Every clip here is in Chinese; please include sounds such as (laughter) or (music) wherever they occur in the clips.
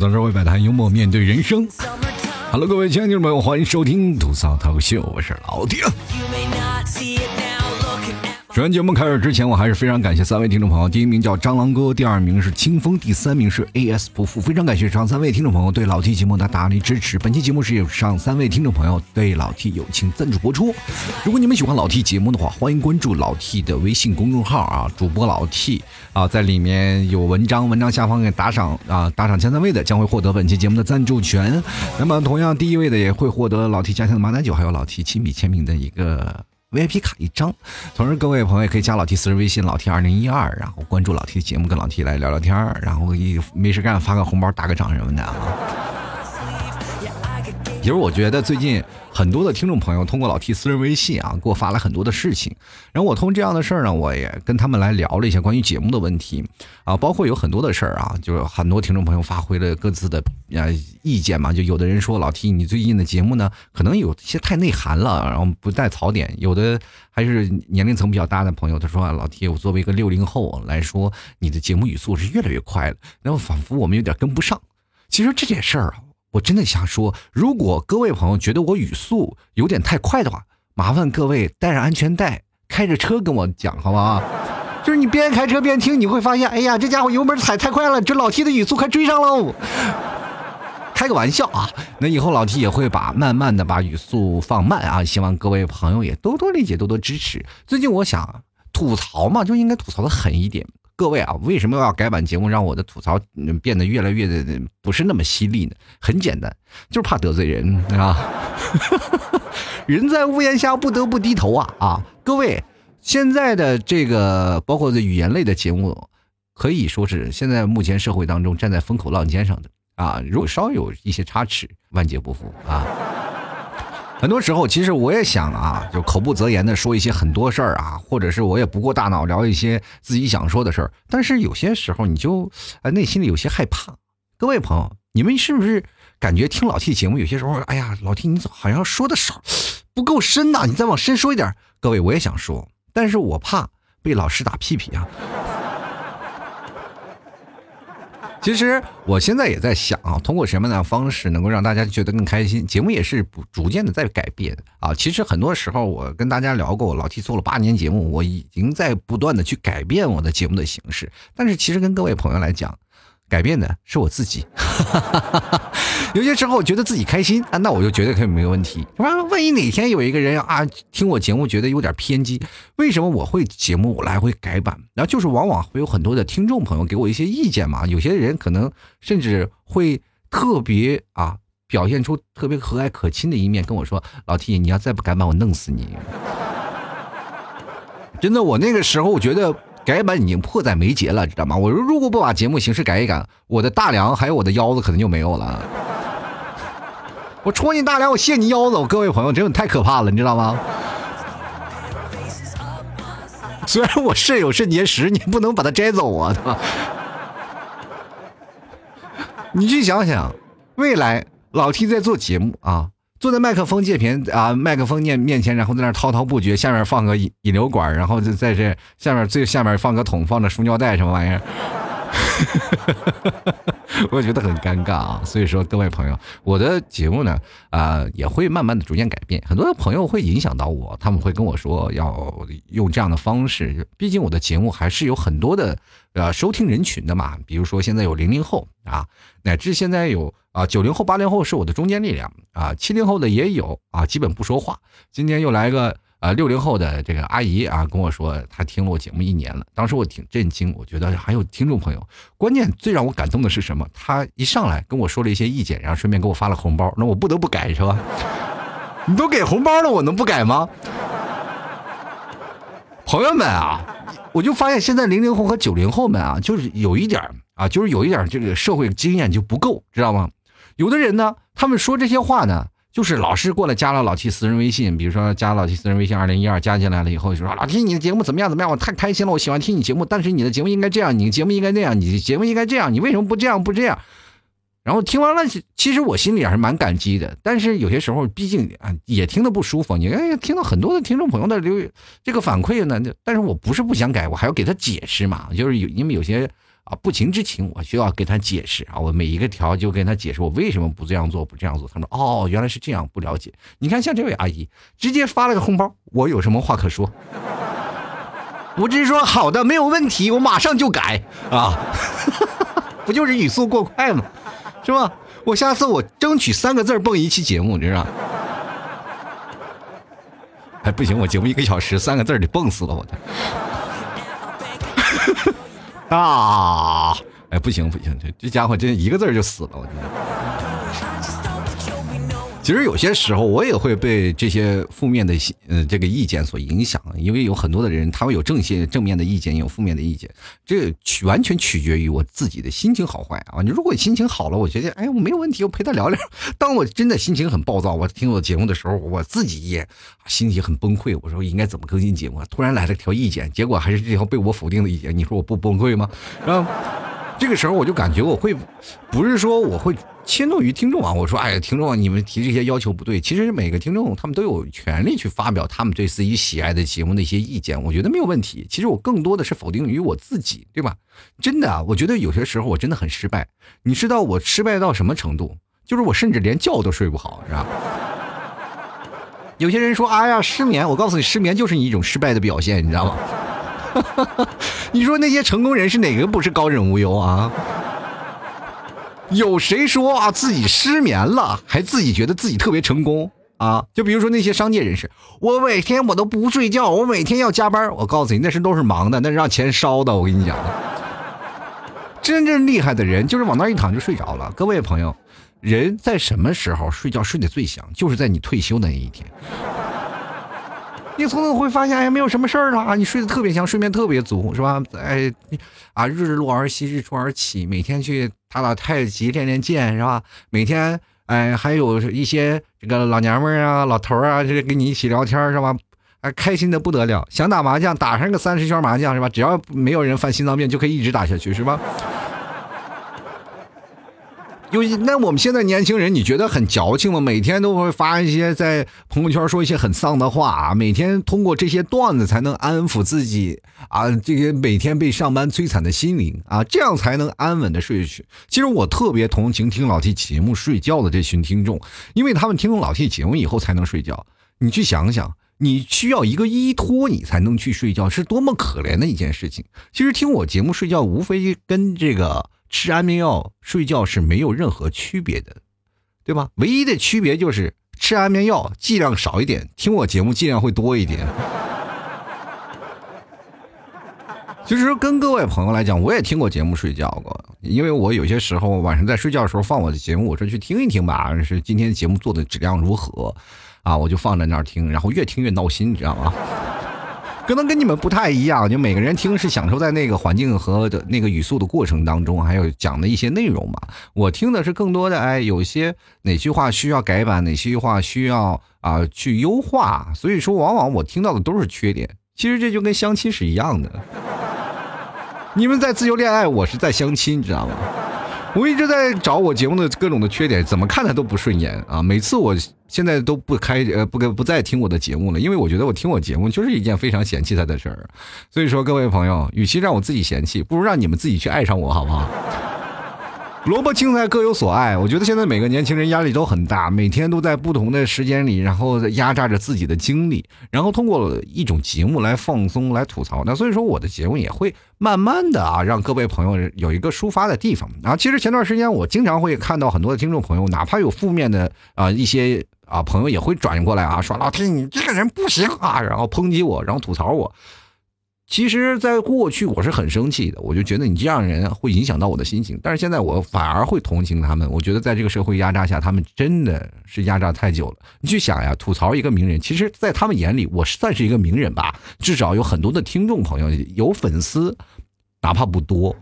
总是会摆摊，幽默面对人生。Hello，各位亲爱的听众朋友，欢迎收听吐槽脱口秀，我是老丁。首先节目开始之前，我还是非常感谢三位听众朋友。第一名叫蟑螂哥，第二名是清风，第三名是 AS 不负。非常感谢上三位听众朋友对老 T 节目的大力支持。本期节目是由上三位听众朋友对老 T 友情赞助播出。如果你们喜欢老 T 节目的话，欢迎关注老 T 的微信公众号啊，主播老 T 啊，在里面有文章，文章下方给打赏啊，打赏前三位的将会获得本期节目的赞助权。那么同样第一位的也会获得老 T 家乡的马奶酒，还有老 T 亲笔签名的一个。VIP 卡一张，同时各位朋友也可以加老 T 私人微信老 T 二零一二，然后关注老 T 的节目，跟老 T 来聊聊天然后一没事干发个红包打个赏什么的啊。其实我觉得最近很多的听众朋友通过老 T 私人微信啊，给我发了很多的事情。然后我通过这样的事儿呢，我也跟他们来聊了一些关于节目的问题啊，包括有很多的事儿啊，就是很多听众朋友发挥了各自的呃意见嘛。就有的人说老 T 你最近的节目呢，可能有些太内涵了，然后不带槽点。有的还是年龄层比较大的朋友，他说啊老 T 我作为一个六零后来说，你的节目语速是越来越快了，然后仿佛我们有点跟不上。其实这件事儿啊。我真的想说，如果各位朋友觉得我语速有点太快的话，麻烦各位带上安全带，开着车跟我讲，好不好？就是你边开车边听，你会发现，哎呀，这家伙油门踩太快了，这老 T 的语速快追上喽。开个玩笑啊，那以后老 T 也会把慢慢的把语速放慢啊，希望各位朋友也多多理解，多多支持。最近我想吐槽嘛，就应该吐槽的狠一点。各位啊，为什么要改版节目，让我的吐槽变得越来越的不是那么犀利呢？很简单，就是怕得罪人啊！(laughs) 人在屋檐下，不得不低头啊！啊，各位，现在的这个包括这语言类的节目，可以说是现在目前社会当中站在风口浪尖上的啊！如果稍有一些差池，万劫不复啊！很多时候，其实我也想啊，就口不择言的说一些很多事儿啊，或者是我也不过大脑聊一些自己想说的事儿。但是有些时候，你就呃内心里有些害怕。各位朋友，你们是不是感觉听老 T 节目有些时候，哎呀，老 T 你怎好像说的少，不够深呐？你再往深说一点。各位，我也想说，但是我怕被老师打屁屁啊。其实我现在也在想啊，通过什么样的方式能够让大家觉得更开心？节目也是不逐渐的在改变啊。其实很多时候我跟大家聊过，老 T 做了八年节目，我已经在不断的去改变我的节目的形式。但是其实跟各位朋友来讲。改变的是我自己，(laughs) (laughs) 有些时候我觉得自己开心啊，那我就绝对可以没问题，是吧？万一哪天有一个人啊听我节目觉得有点偏激，为什么我会节目我来回改版？然后就是往往会有很多的听众朋友给我一些意见嘛，有些人可能甚至会特别啊表现出特别和蔼可亲的一面，跟我说：“老 T，你要再不改版，我弄死你！” (laughs) 真的，我那个时候我觉得。改版已经迫在眉睫了，知道吗？我说如果不把节目形式改一改，我的大梁还有我的腰子可能就没有了。我戳你大梁，我卸你腰子，各位朋友，真的太可怕了，你知道吗？虽然我肾有肾结石，你不能把它摘走啊！你去想想，未来老 T 在做节目啊。坐在麦克风界前啊，麦克风面面前，然后在那滔滔不绝，下面放个引引流管，然后就在这下面最下面放个桶，放着输尿袋什么玩意儿。(laughs) 我觉得很尴尬啊，所以说各位朋友，我的节目呢，啊，也会慢慢的逐渐改变。很多的朋友会影响到我，他们会跟我说要用这样的方式。毕竟我的节目还是有很多的呃收听人群的嘛，比如说现在有零零后啊，乃至现在有啊九零后、八零后是我的中坚力量啊，七零后的也有啊，基本不说话。今天又来个。啊，六零后的这个阿姨啊，跟我说她听了我节目一年了。当时我挺震惊，我觉得还有听众朋友。关键最让我感动的是什么？她一上来跟我说了一些意见，然后顺便给我发了红包，那我不得不改是吧？(laughs) 你都给红包了，我能不改吗？朋友们啊，我就发现现在零零后和九零后们啊，就是有一点啊，就是有一点这个社会经验就不够，知道吗？有的人呢，他们说这些话呢。就是老是过来加了老七私人微信，比如说加老七私人微信二零一二加进来了以后，就说老七你的节目怎么样怎么样，我太开心了，我喜欢听你节目，但是你的节目应该这样，你的节目应该那样，你的节目应该这样，你为什么不这样不这样？然后听完了，其实我心里还是蛮感激的，但是有些时候毕竟啊也听得不舒服，你哎听到很多的听众朋友的留这个反馈呢，但是我不是不想改，我还要给他解释嘛，就是有因为有些。啊，不情之请，我需要给他解释啊，我每一个条就跟他解释我为什么不这样做，不这样做。他说哦，原来是这样，不了解。你看像这位阿姨，直接发了个红包，我有什么话可说？我只是说好的，没有问题，我马上就改啊，(laughs) 不就是语速过快吗？是吧？我下次我争取三个字蹦一期节目，你知道？哎，不行，我节目一个小时，三个字得蹦死了我的。(laughs) 啊！哎，不行不行，这这家伙真一个字就死了，我天。其实有些时候我也会被这些负面的呃这个意见所影响，因为有很多的人他会有正些正面的意见，有负面的意见，这取完全取决于我自己的心情好坏啊。你如果心情好了，我觉得哎我没有问题，我陪他聊聊。当我真的心情很暴躁，我听我节目的时候，我自己也心情很崩溃。我说应该怎么更新节目？突然来了条意见，结果还是这条被我否定的意见。你说我不崩溃吗？然后这个时候我就感觉我会，不是说我会。(laughs) 迁怒于听众啊！我说，哎呀，听众，你们提这些要求不对。其实每个听众他们都有权利去发表他们对自己喜爱的节目的一些意见，我觉得没有问题。其实我更多的是否定于我自己，对吧？真的啊，我觉得有些时候我真的很失败。你知道我失败到什么程度？就是我甚至连觉都睡不好，是吧？(laughs) 有些人说，哎呀，失眠。我告诉你，失眠就是你一种失败的表现，你知道吗？(laughs) 你说那些成功人士哪个不是高枕无忧啊？有谁说啊自己失眠了，还自己觉得自己特别成功啊？就比如说那些商界人士，我每天我都不睡觉，我每天要加班。我告诉你，那是都是忙的，那是让钱烧的。我跟你讲，真正厉害的人就是往那一躺就睡着了。各位朋友，人在什么时候睡觉睡得最香？就是在你退休的那一天。你从此会发现，哎，没有什么事儿了啊，你睡得特别香，睡眠特别足，是吧？哎，啊，日落而息，日出而起，每天去打打太极，练练剑，是吧？每天，哎，还有一些这个老娘们儿啊、老头儿啊，这跟你一起聊天，是吧？哎，开心的不得了，想打麻将，打上个三十圈麻将，是吧？只要没有人犯心脏病，就可以一直打下去，是吧？有那我们现在年轻人，你觉得很矫情吗？每天都会发一些在朋友圈说一些很丧的话啊，每天通过这些段子才能安抚自己啊，这些每天被上班摧残的心灵啊，这样才能安稳的睡去。其实我特别同情听老 T 节目睡觉的这群听众，因为他们听老 T 节目以后才能睡觉。你去想想，你需要一个依托，你才能去睡觉，是多么可怜的一件事情。其实听我节目睡觉，无非跟这个。吃安眠药睡觉是没有任何区别的，对吧？唯一的区别就是吃安眠药剂量少一点，听我节目剂量会多一点。(laughs) 其实跟各位朋友来讲，我也听过节目睡觉过，因为我有些时候晚上在睡觉的时候放我的节目，我说去听一听吧，是今天节目做的质量如何啊？我就放在那儿听，然后越听越闹心，你知道吗？可能跟你们不太一样，就每个人听是享受在那个环境和的那个语速的过程当中，还有讲的一些内容嘛。我听的是更多的，哎，有些哪句话需要改版，哪些话需要啊去优化。所以说，往往我听到的都是缺点。其实这就跟相亲是一样的，你们在自由恋爱，我是在相亲，你知道吗？(laughs) 我一直在找我节目的各种的缺点，怎么看他都不顺眼啊！每次我现在都不开呃不不再听我的节目了，因为我觉得我听我节目就是一件非常嫌弃他的事儿。所以说，各位朋友，与其让我自己嫌弃，不如让你们自己去爱上我，好不好？萝卜青菜各有所爱，我觉得现在每个年轻人压力都很大，每天都在不同的时间里，然后压榨着自己的精力，然后通过一种节目来放松、来吐槽。那所以说，我的节目也会慢慢的啊，让各位朋友有一个抒发的地方。啊，其实前段时间我经常会看到很多的听众朋友，哪怕有负面的啊一些啊朋友也会转过来啊，说老天你这个人不行啊，然后抨击我，然后吐槽我。其实，在过去我是很生气的，我就觉得你这样人会影响到我的心情。但是现在我反而会同情他们，我觉得在这个社会压榨下，他们真的是压榨太久了。你去想呀，吐槽一个名人，其实，在他们眼里，我算是一个名人吧，至少有很多的听众朋友，有粉丝，哪怕不多。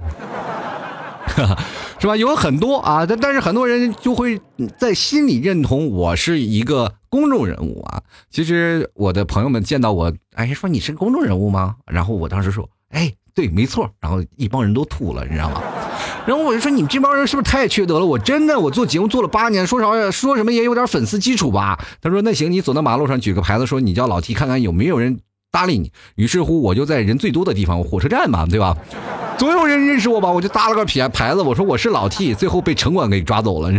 是吧？有很多啊，但但是很多人就会在心里认同我是一个公众人物啊。其实我的朋友们见到我，哎，说你是公众人物吗？然后我当时说，哎，对，没错。然后一帮人都吐了，你知道吗？然后我就说，你们这帮人是不是太缺德了？我真的，我做节目做了八年，说啥说什么也有点粉丝基础吧。他说，那行，你走到马路上举个牌子，说你叫老 T，看看有没有人搭理你。于是乎，我就在人最多的地方，火车站嘛，对吧？总有人认识我吧？我就搭了个牌牌子，我说我是老 T，最后被城管给抓走了。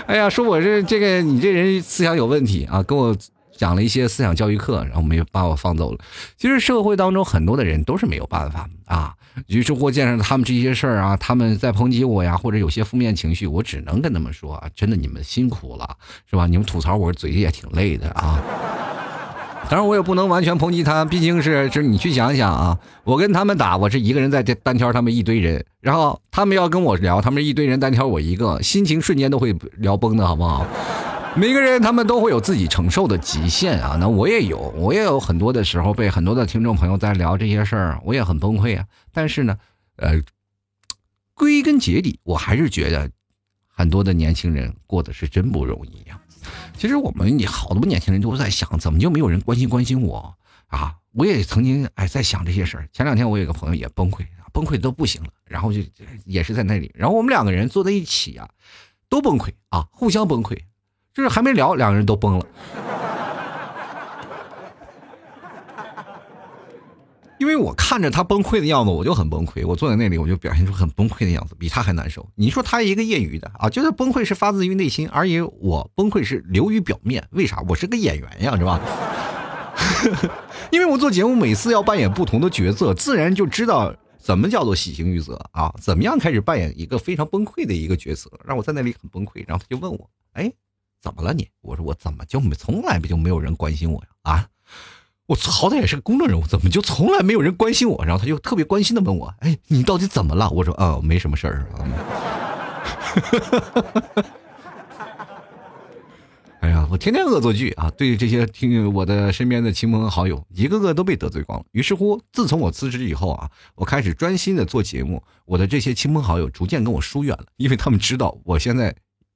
(laughs) 哎呀，说我是这个你这人思想有问题啊，跟我讲了一些思想教育课，然后没有把我放走了。其实社会当中很多的人都是没有办法啊。于是乎，见着他们这些事儿啊，他们在抨击我呀，或者有些负面情绪，我只能跟他们说啊，真的你们辛苦了，是吧？你们吐槽我嘴也挺累的啊。当然，我也不能完全抨击他，毕竟是，就是你去想想啊，我跟他们打，我是一个人在单挑他们一堆人，然后他们要跟我聊，他们一堆人单挑我一个，心情瞬间都会聊崩的，好不好？每个人他们都会有自己承受的极限啊，那我也有，我也有很多的时候被很多的听众朋友在聊这些事儿，我也很崩溃啊。但是呢，呃，归根结底，我还是觉得很多的年轻人过得是真不容易呀。其实我们也好多年轻人都在想，怎么就没有人关心关心我啊？我也曾经哎在想这些事儿。前两天我有个朋友也崩溃，崩溃都不行了，然后就也是在那里，然后我们两个人坐在一起啊，都崩溃啊，互相崩溃。就是还没聊，两个人都崩了。因为我看着他崩溃的样子，我就很崩溃。我坐在那里，我就表现出很崩溃的样子，比他还难受。你说他一个业余的啊，觉得崩溃是发自于内心，而且我崩溃是流于表面。为啥？我是个演员呀，是吧？(laughs) 因为我做节目，每次要扮演不同的角色，自然就知道怎么叫做喜形于色啊。怎么样开始扮演一个非常崩溃的一个角色，让我在那里很崩溃。然后他就问我，哎。怎么了你？我说我怎么就没从来不就没有人关心我呀？啊，我好歹也是个公众人物，怎么就从来没有人关心我？然后他就特别关心的问我：“哎，你到底怎么了？”我说：“啊，没什么事儿。(laughs) ”哎呀，我天天恶作剧啊！对这些听我的身边的亲朋好友，一个个都被得罪光了。于是乎，自从我辞职以后啊，我开始专心的做节目，我的这些亲朋好友逐渐跟我疏远了，因为他们知道我现在。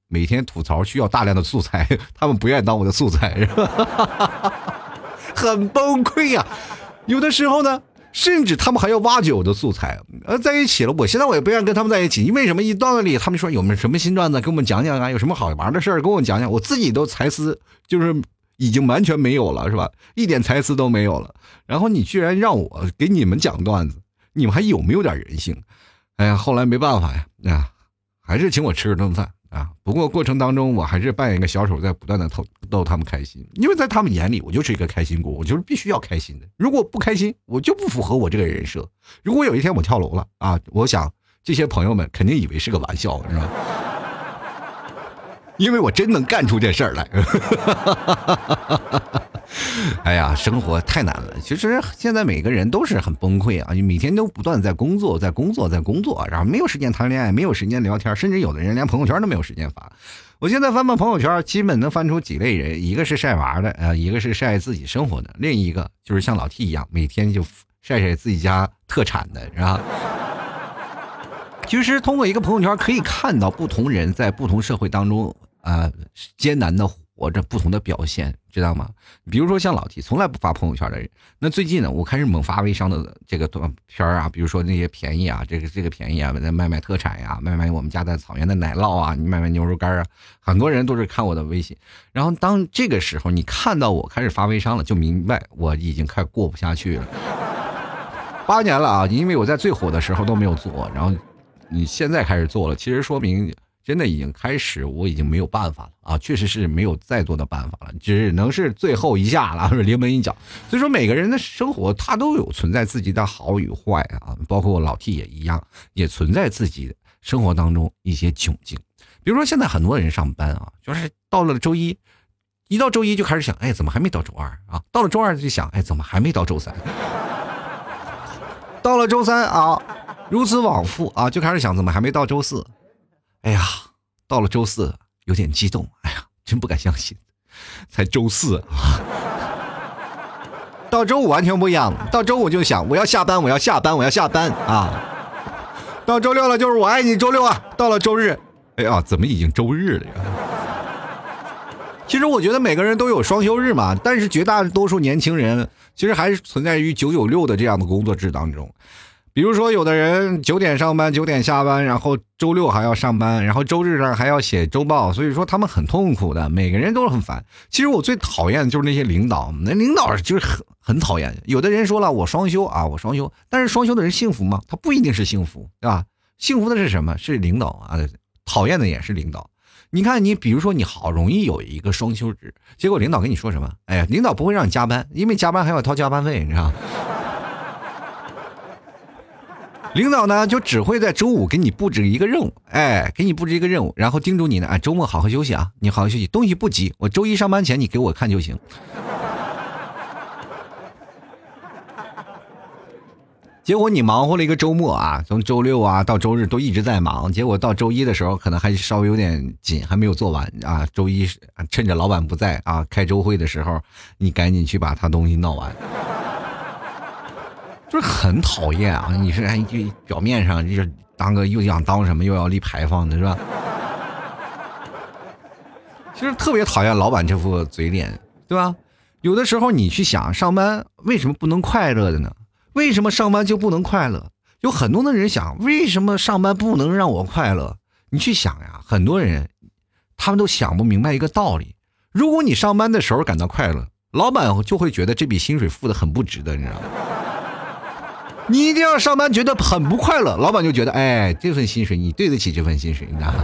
每天吐槽需要大量的素材，(laughs) 他们不愿意当我的素材，是吧？很崩溃呀！有的时候呢，甚至他们还要挖掘我的素材。呃，在一起了，我现在我也不愿意跟他们在一起，因为什么？一到那里，他们说有没有什么新段子，给我们讲讲啊？有什么好玩的事儿，跟我讲讲。我自己都才思就是已经完全没有了，是吧？一点才思都没有了。然后你居然让我给你们讲段子，你们还有没有点人性？哎呀，后来没办法呀，啊，还是请我吃顿饭。啊！不过过程当中，我还是扮演一个小丑，在不断的逗逗他们开心。因为在他们眼里，我就是一个开心果，我就是必须要开心的。如果不开心，我就不符合我这个人设。如果有一天我跳楼了啊，我想这些朋友们肯定以为是个玩笑，是吧？(laughs) 因为我真能干出这事儿来。(laughs) 哎呀，生活太难了。其实现在每个人都是很崩溃啊！你每天都不断在工作，在工作，在工作，然后没有时间谈恋爱，没有时间聊天，甚至有的人连朋友圈都没有时间发。我现在翻翻朋友圈，基本能翻出几类人：一个是晒娃的，呃，一个是晒自己生活的，另一个就是像老 T 一样，每天就晒晒自己家特产的，是吧？其实通过一个朋友圈，可以看到不同人在不同社会当中啊艰难的。活着不同的表现，知道吗？比如说像老提从来不发朋友圈的人。那最近呢，我开始猛发微商的这个短片啊，比如说那些便宜啊，这个这个便宜啊，在卖卖特产呀，卖卖我们家在草原的奶酪啊，你卖卖牛肉干啊，很多人都是看我的微信。然后当这个时候你看到我开始发微商了，就明白我已经快过不下去了。八年了啊，因为我在最火的时候都没有做，然后你现在开始做了，其实说明。真的已经开始，我已经没有办法了啊！确实是没有再多的办法了，只能是最后一下了，(laughs) 临门一脚。所以说，每个人的生活他都有存在自己的好与坏啊，包括我老 T 也一样，也存在自己生活当中一些窘境。比如说，现在很多人上班啊，就是到了周一，一到周一就开始想，哎，怎么还没到周二啊？到了周二就想，哎，怎么还没到周三？(laughs) 到了周三啊，如此往复啊，就开始想，怎么还没到周四？哎呀，到了周四有点激动，哎呀，真不敢相信，才周四啊！到周五完全不一样，到周五就想我要下班，我要下班，我要下班啊！到周六了就是我爱你周六啊！到了周日，哎呀，怎么已经周日了呀？其实我觉得每个人都有双休日嘛，但是绝大多数年轻人其实还是存在于九九六的这样的工作制当中。比如说，有的人九点上班，九点下班，然后周六还要上班，然后周日呢还要写周报，所以说他们很痛苦的，每个人都是很烦。其实我最讨厌的就是那些领导，那领导就是很很讨厌。有的人说了，我双休啊，我双休，但是双休的人幸福吗？他不一定是幸福，对吧？幸福的是什么？是领导啊，讨厌的也是领导。你看，你比如说，你好容易有一个双休日，结果领导跟你说什么？哎呀，领导不会让你加班，因为加班还要掏加班费，你知道。领导呢，就只会在周五给你布置一个任务，哎，给你布置一个任务，然后叮嘱你呢，哎，周末好好休息啊，你好好休息，东西不急，我周一上班前你给我看就行。(laughs) 结果你忙活了一个周末啊，从周六啊到周日都一直在忙，结果到周一的时候可能还稍微有点紧，还没有做完啊。周一趁着老板不在啊，开周会的时候，你赶紧去把他东西闹完。就是很讨厌啊！你是哎，就表面上就是当个又想当什么又要立牌坊的是吧？其实特别讨厌老板这副嘴脸，对吧？有的时候你去想上班为什么不能快乐的呢？为什么上班就不能快乐？有很多的人想，为什么上班不能让我快乐？你去想呀，很多人他们都想不明白一个道理：如果你上班的时候感到快乐，老板就会觉得这笔薪水付的很不值得，你知道吗？你一定要上班觉得很不快乐，老板就觉得，哎，这份薪水你对得起这份薪水，你知道吗？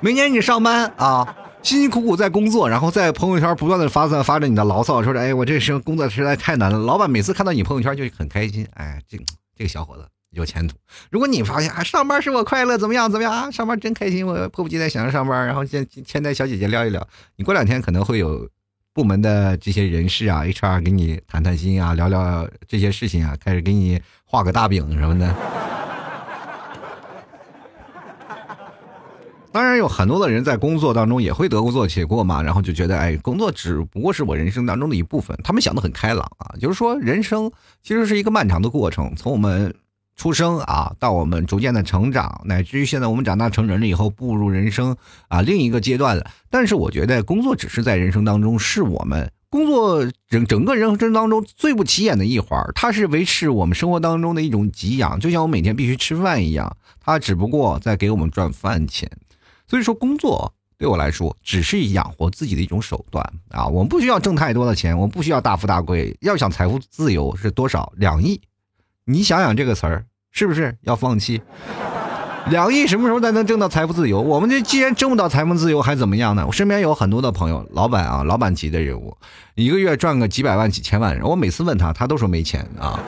每年你上班啊，辛辛苦苦在工作，然后在朋友圈不断的发散发着你的牢骚，说着，哎，我这时工作实在太难了。老板每次看到你朋友圈就很开心，哎，这这个小伙子有前途。如果你发现啊，上班使我快乐，怎么样怎么样啊？上班真开心，我迫不及待想着上班，然后先先带小姐姐聊一聊。你过两天可能会有。部门的这些人事啊，HR 给你谈谈心啊，聊聊这些事情啊，开始给你画个大饼什么的。(laughs) 当然，有很多的人在工作当中也会得过且过嘛，然后就觉得，哎，工作只不过是我人生当中的一部分。他们想的很开朗啊，就是说，人生其实是一个漫长的过程，从我们。出生啊，到我们逐渐的成长，乃至于现在我们长大成人了以后，步入人生啊另一个阶段了。但是我觉得工作只是在人生当中，是我们工作整整个人生当中最不起眼的一环，它是维持我们生活当中的一种给养，就像我每天必须吃饭一样，它只不过在给我们赚饭钱。所以说，工作对我来说只是养活自己的一种手段啊，我们不需要挣太多的钱，我们不需要大富大贵，要想财富自由是多少两亿。你想想这个词儿是不是要放弃？两亿什么时候才能挣到财富自由？我们这既然挣不到财富自由，还怎么样呢？我身边有很多的朋友，老板啊，老板级的人物，一个月赚个几百万、几千万。我每次问他，他都说没钱啊。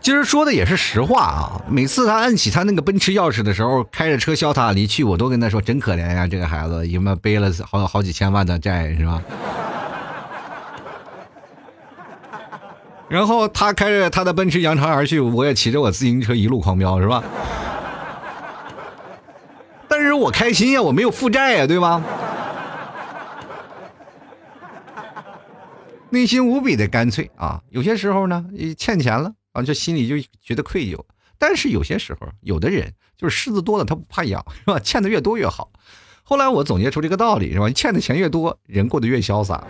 其实说的也是实话啊。每次他摁起他那个奔驰钥匙的时候，开着车潇洒离去，我都跟他说：“真可怜呀，这个孩子，因为背了好好几千万的债，是吧？”然后他开着他的奔驰扬长而去，我也骑着我自行车一路狂飙，是吧？但是我开心呀，我没有负债呀，对吧？内心无比的干脆啊！有些时候呢，欠钱了啊，就心里就觉得愧疚。但是有些时候，有的人就是虱子多了他不怕痒，是吧？欠的越多越好。后来我总结出这个道理，是吧？欠的钱越多，人过得越潇洒。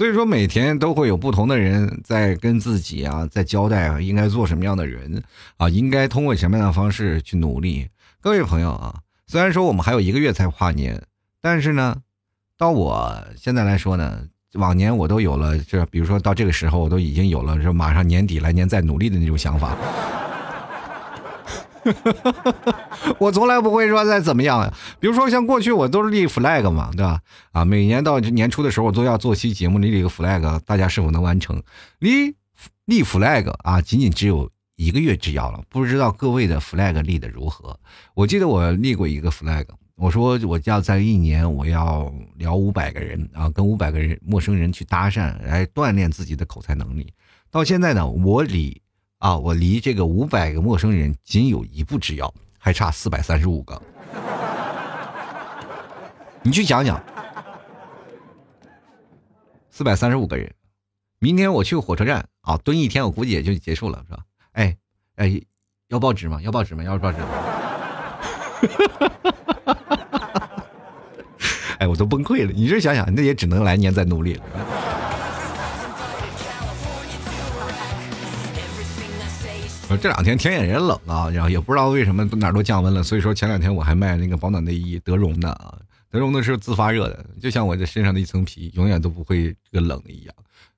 所以说，每天都会有不同的人在跟自己啊，在交代啊，应该做什么样的人啊，应该通过什么样的方式去努力。各位朋友啊，虽然说我们还有一个月才跨年，但是呢，到我现在来说呢，往年我都有了，这比如说到这个时候，我都已经有了，说马上年底来年再努力的那种想法。(laughs) 我从来不会说再怎么样，比如说像过去我都是立 flag 嘛，对吧？啊，每年到年初的时候我都要做期节目，立一个 flag，大家是否能完成？立立 flag 啊，仅仅只有一个月之遥了，不知道各位的 flag 立的如何？我记得我立过一个 flag，我说我要在一年我要聊五百个人啊，跟五百个人陌生人去搭讪，来锻炼自己的口才能力。到现在呢，我离。啊，我离这个五百个陌生人仅有一步之遥，还差四百三十五个。你去想想，四百三十五个人，明天我去火车站啊，蹲一天，我估计也就结束了，是吧？哎哎，要报纸吗？要报纸吗？要报纸吗？(laughs) 哎，我都崩溃了。你这想想，那也只能来年再努力了。这两天天也冷啊，然后也不知道为什么哪都降温了，所以说前两天我还卖那个保暖内衣，德绒的啊，德绒的是自发热的，就像我这身上的一层皮，永远都不会这个冷一样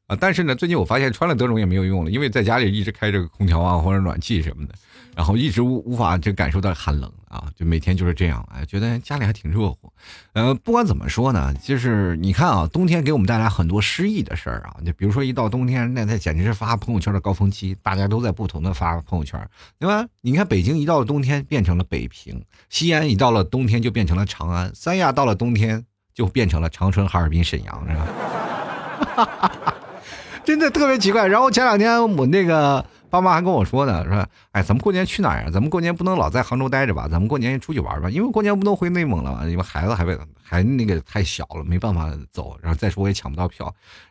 啊。但是呢，最近我发现穿了德绒也没有用了，因为在家里一直开着空调啊或者暖气什么的。然后一直无无法就感受到寒冷啊，就每天就是这样，哎，觉得家里还挺热乎。呃，不管怎么说呢，就是你看啊，冬天给我们带来很多诗意的事儿啊，就比如说一到冬天，那那简直是发朋友圈的高峰期，大家都在不同的发朋友圈，对吧？你看北京一到了冬天变成了北平，西安一到了冬天就变成了长安，三亚到了冬天就变成了长春、哈尔滨、沈阳，是吧？(laughs) 真的特别奇怪。然后前两天我那个。爸妈还跟我说呢，说，哎，咱们过年去哪儿呀？咱们过年不能老在杭州待着吧？咱们过年也出去玩吧？因为过年不能回内蒙了嘛，因为孩子还还那个太小了，没办法走。然后再说我也抢不到票，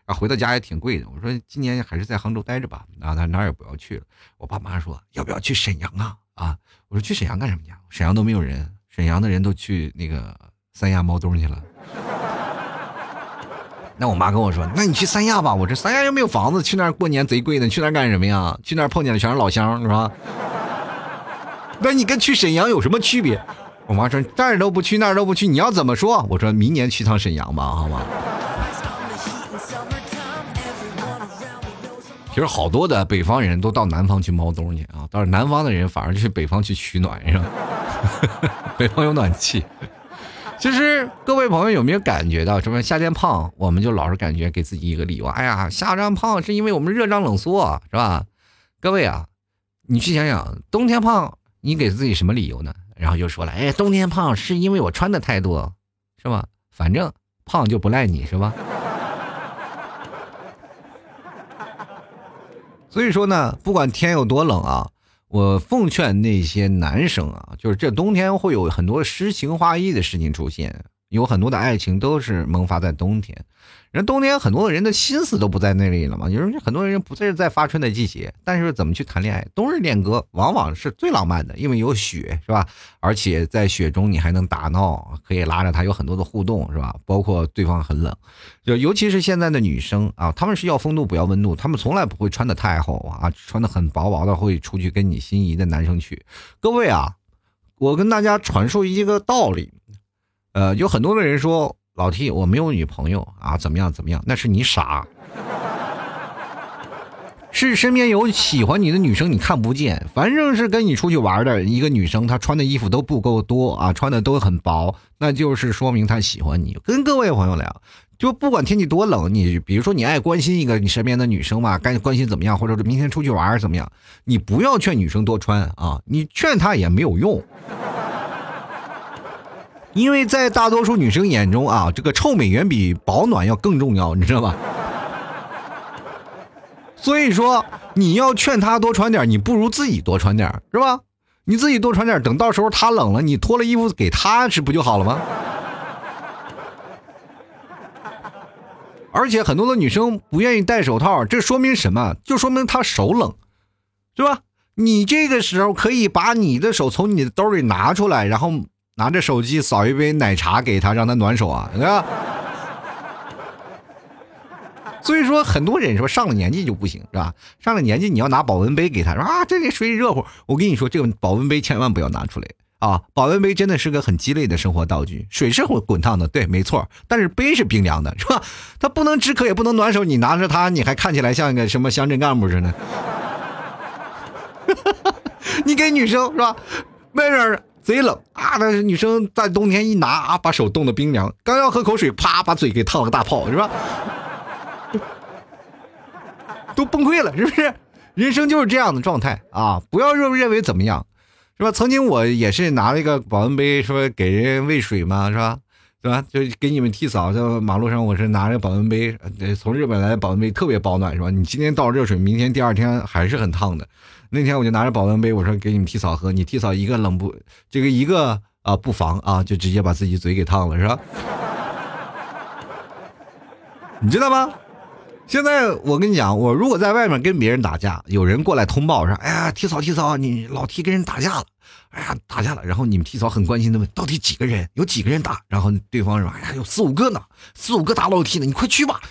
然后回到家也挺贵的。我说今年还是在杭州待着吧，啊，他哪儿也不要去了。我爸妈说要不要去沈阳啊？啊，我说去沈阳干什么去？沈阳都没有人，沈阳的人都去那个三亚猫冬去了。那我妈跟我说：“那你去三亚吧，我这三亚又没有房子，去那儿过年贼贵呢，去那儿干什么呀？去那儿碰见的全是老乡，是吧？(laughs) 那你跟去沈阳有什么区别？”我妈说：“这儿都不去，那儿都不去，你要怎么说？”我说明年去趟沈阳吧，好吗？其实好多的北方人都到南方去猫冬去啊，倒是南方的人反而去北方去取暖，是吧？(laughs) 北方有暖气。其实各位朋友有没有感觉到，什么夏天胖，我们就老是感觉给自己一个理由，哎呀，夏天胖是因为我们热胀冷缩，是吧？各位啊，你去想想，冬天胖，你给自己什么理由呢？然后又说了，哎，冬天胖是因为我穿的太多，是吧？反正胖就不赖你，是吧？所以说呢，不管天有多冷啊。我奉劝那些男生啊，就是这冬天会有很多诗情画意的事情出现，有很多的爱情都是萌发在冬天。人冬天很多人的心思都不在那里了嘛，就是很多人不是在发春的季节，但是怎么去谈恋爱？冬日恋歌往往是最浪漫的，因为有雪，是吧？而且在雪中你还能打闹，可以拉着他有很多的互动，是吧？包括对方很冷，就尤其是现在的女生啊，她们是要风度不要温度，她们从来不会穿的太厚啊，穿的很薄薄的会出去跟你心仪的男生去。各位啊，我跟大家传授一个道理，呃，有很多的人说。老 T，我没有女朋友啊，怎么样怎么样？那是你傻，是身边有喜欢你的女生，你看不见。反正是跟你出去玩的一个女生，她穿的衣服都不够多啊，穿的都很薄，那就是说明她喜欢你。跟各位朋友聊，就不管天气多冷，你比如说你爱关心一个你身边的女生嘛，该关心怎么样，或者是明天出去玩怎么样，你不要劝女生多穿啊，你劝她也没有用。因为在大多数女生眼中啊，这个臭美远比保暖要更重要，你知道吧？所以说你要劝她多穿点，你不如自己多穿点，是吧？你自己多穿点，等到时候她冷了，你脱了衣服给她吃不就好了吗？而且很多的女生不愿意戴手套，这说明什么？就说明她手冷，是吧？你这个时候可以把你的手从你的兜里拿出来，然后。拿着手机扫一杯奶茶给他，让他暖手啊，对吧？所以说，很多人说上了年纪就不行，是吧？上了年纪你要拿保温杯给他，说啊，这里水热乎。我跟你说，这个保温杯千万不要拿出来啊！保温杯真的是个很鸡肋的生活道具。水是会滚烫的，对，没错。但是杯是冰凉的，是吧？它不能止渴，也不能暖手。你拿着它，你还看起来像一个什么乡镇干部似的。(laughs) 你给女生是吧？外面。贼冷啊！那女生在冬天一拿啊，把手冻得冰凉，刚要喝口水，啪，把嘴给烫了个大泡，是吧？(laughs) 都崩溃了，是不是？人生就是这样的状态啊！不要认认为怎么样，是吧？曾经我也是拿了一个保温杯，说给人喂水嘛，是吧？是吧？就给你们替嫂，在马路上，我是拿着保温杯，从日本来的保温杯特别保暖，是吧？你今天倒热水，明天第二天还是很烫的。那天我就拿着保温杯，我说给你们替嫂喝，你替嫂一个冷不，这个一个啊不防啊，就直接把自己嘴给烫了，是吧？(laughs) 你知道吗？现在我跟你讲，我如果在外面跟别人打架，有人过来通报说，哎呀，替嫂替嫂，你老替跟人打架了，哎呀打架了，然后你们替嫂很关心的问，到底几个人？有几个人打？然后对方说，哎呀有四五个呢，四五个打老替呢，你快去吧。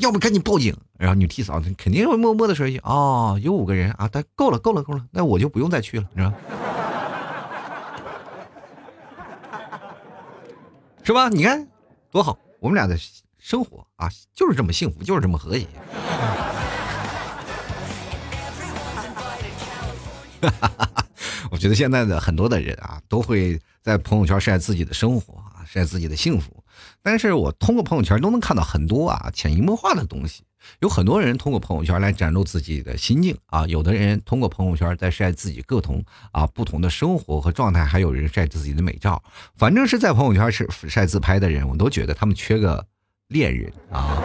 要不赶紧报警。然后女替嫂肯定会默默的说一句：“哦，有五个人啊，但够了，够了，够了，那我就不用再去了，是吧？(laughs) 是吧？你看多好，我们俩的生活啊，就是这么幸福，就是这么和谐。”哈哈哈我觉得现在的很多的人啊，都会在朋友圈晒自己的生活啊，晒自己的幸福。但是我通过朋友圈都能看到很多啊潜移默化的东西。有很多人通过朋友圈来展露自己的心境啊，有的人通过朋友圈在晒自己各同啊不同的生活和状态，还有人晒自己的美照。反正是在朋友圈是晒自拍的人，我都觉得他们缺个恋人啊。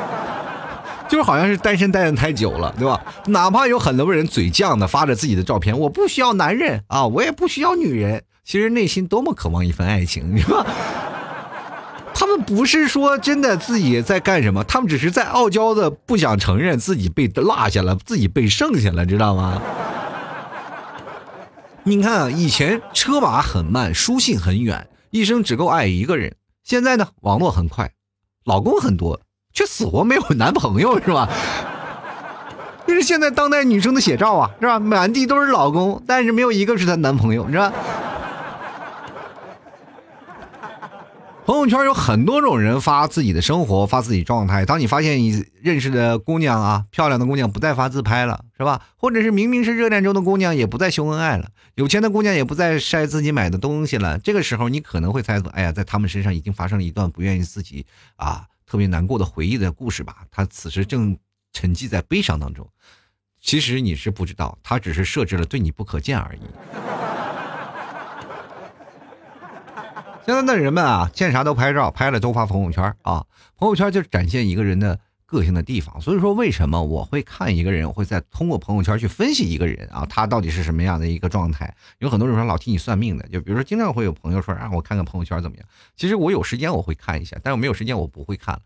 就是好像是单身待的太久了，对吧？哪怕有很多人嘴犟的发着自己的照片，我不需要男人啊，我也不需要女人，其实内心多么渴望一份爱情，你知道他们不是说真的自己在干什么，他们只是在傲娇的不想承认自己被落下了，自己被剩下了，知道吗？你看啊，以前车马很慢，书信很远，一生只够爱一个人。现在呢，网络很快，老公很多。却死活没有男朋友是吧？这是现在当代女生的写照啊，是吧？满地都是老公，但是没有一个是她男朋友，是吧？朋友圈有很多种人发自己的生活，发自己状态。当你发现你认识的姑娘啊，漂亮的姑娘不再发自拍了，是吧？或者是明明是热恋中的姑娘也不再秀恩爱了，有钱的姑娘也不再晒自己买的东西了。这个时候，你可能会猜测，哎呀，在他们身上已经发生了一段不愿意自己啊。特别难过的回忆的故事吧，他此时正沉寂在悲伤当中。其实你是不知道，他只是设置了对你不可见而已。现在的人们啊，见啥都拍照，拍了都发朋友圈啊。朋友圈就是展现一个人的。个性的地方，所以说为什么我会看一个人，我会在通过朋友圈去分析一个人啊，他到底是什么样的一个状态？有很多人说老替你算命的，就比如说经常会有朋友说啊我看看朋友圈怎么样。其实我有时间我会看一下，但是我没有时间我不会看。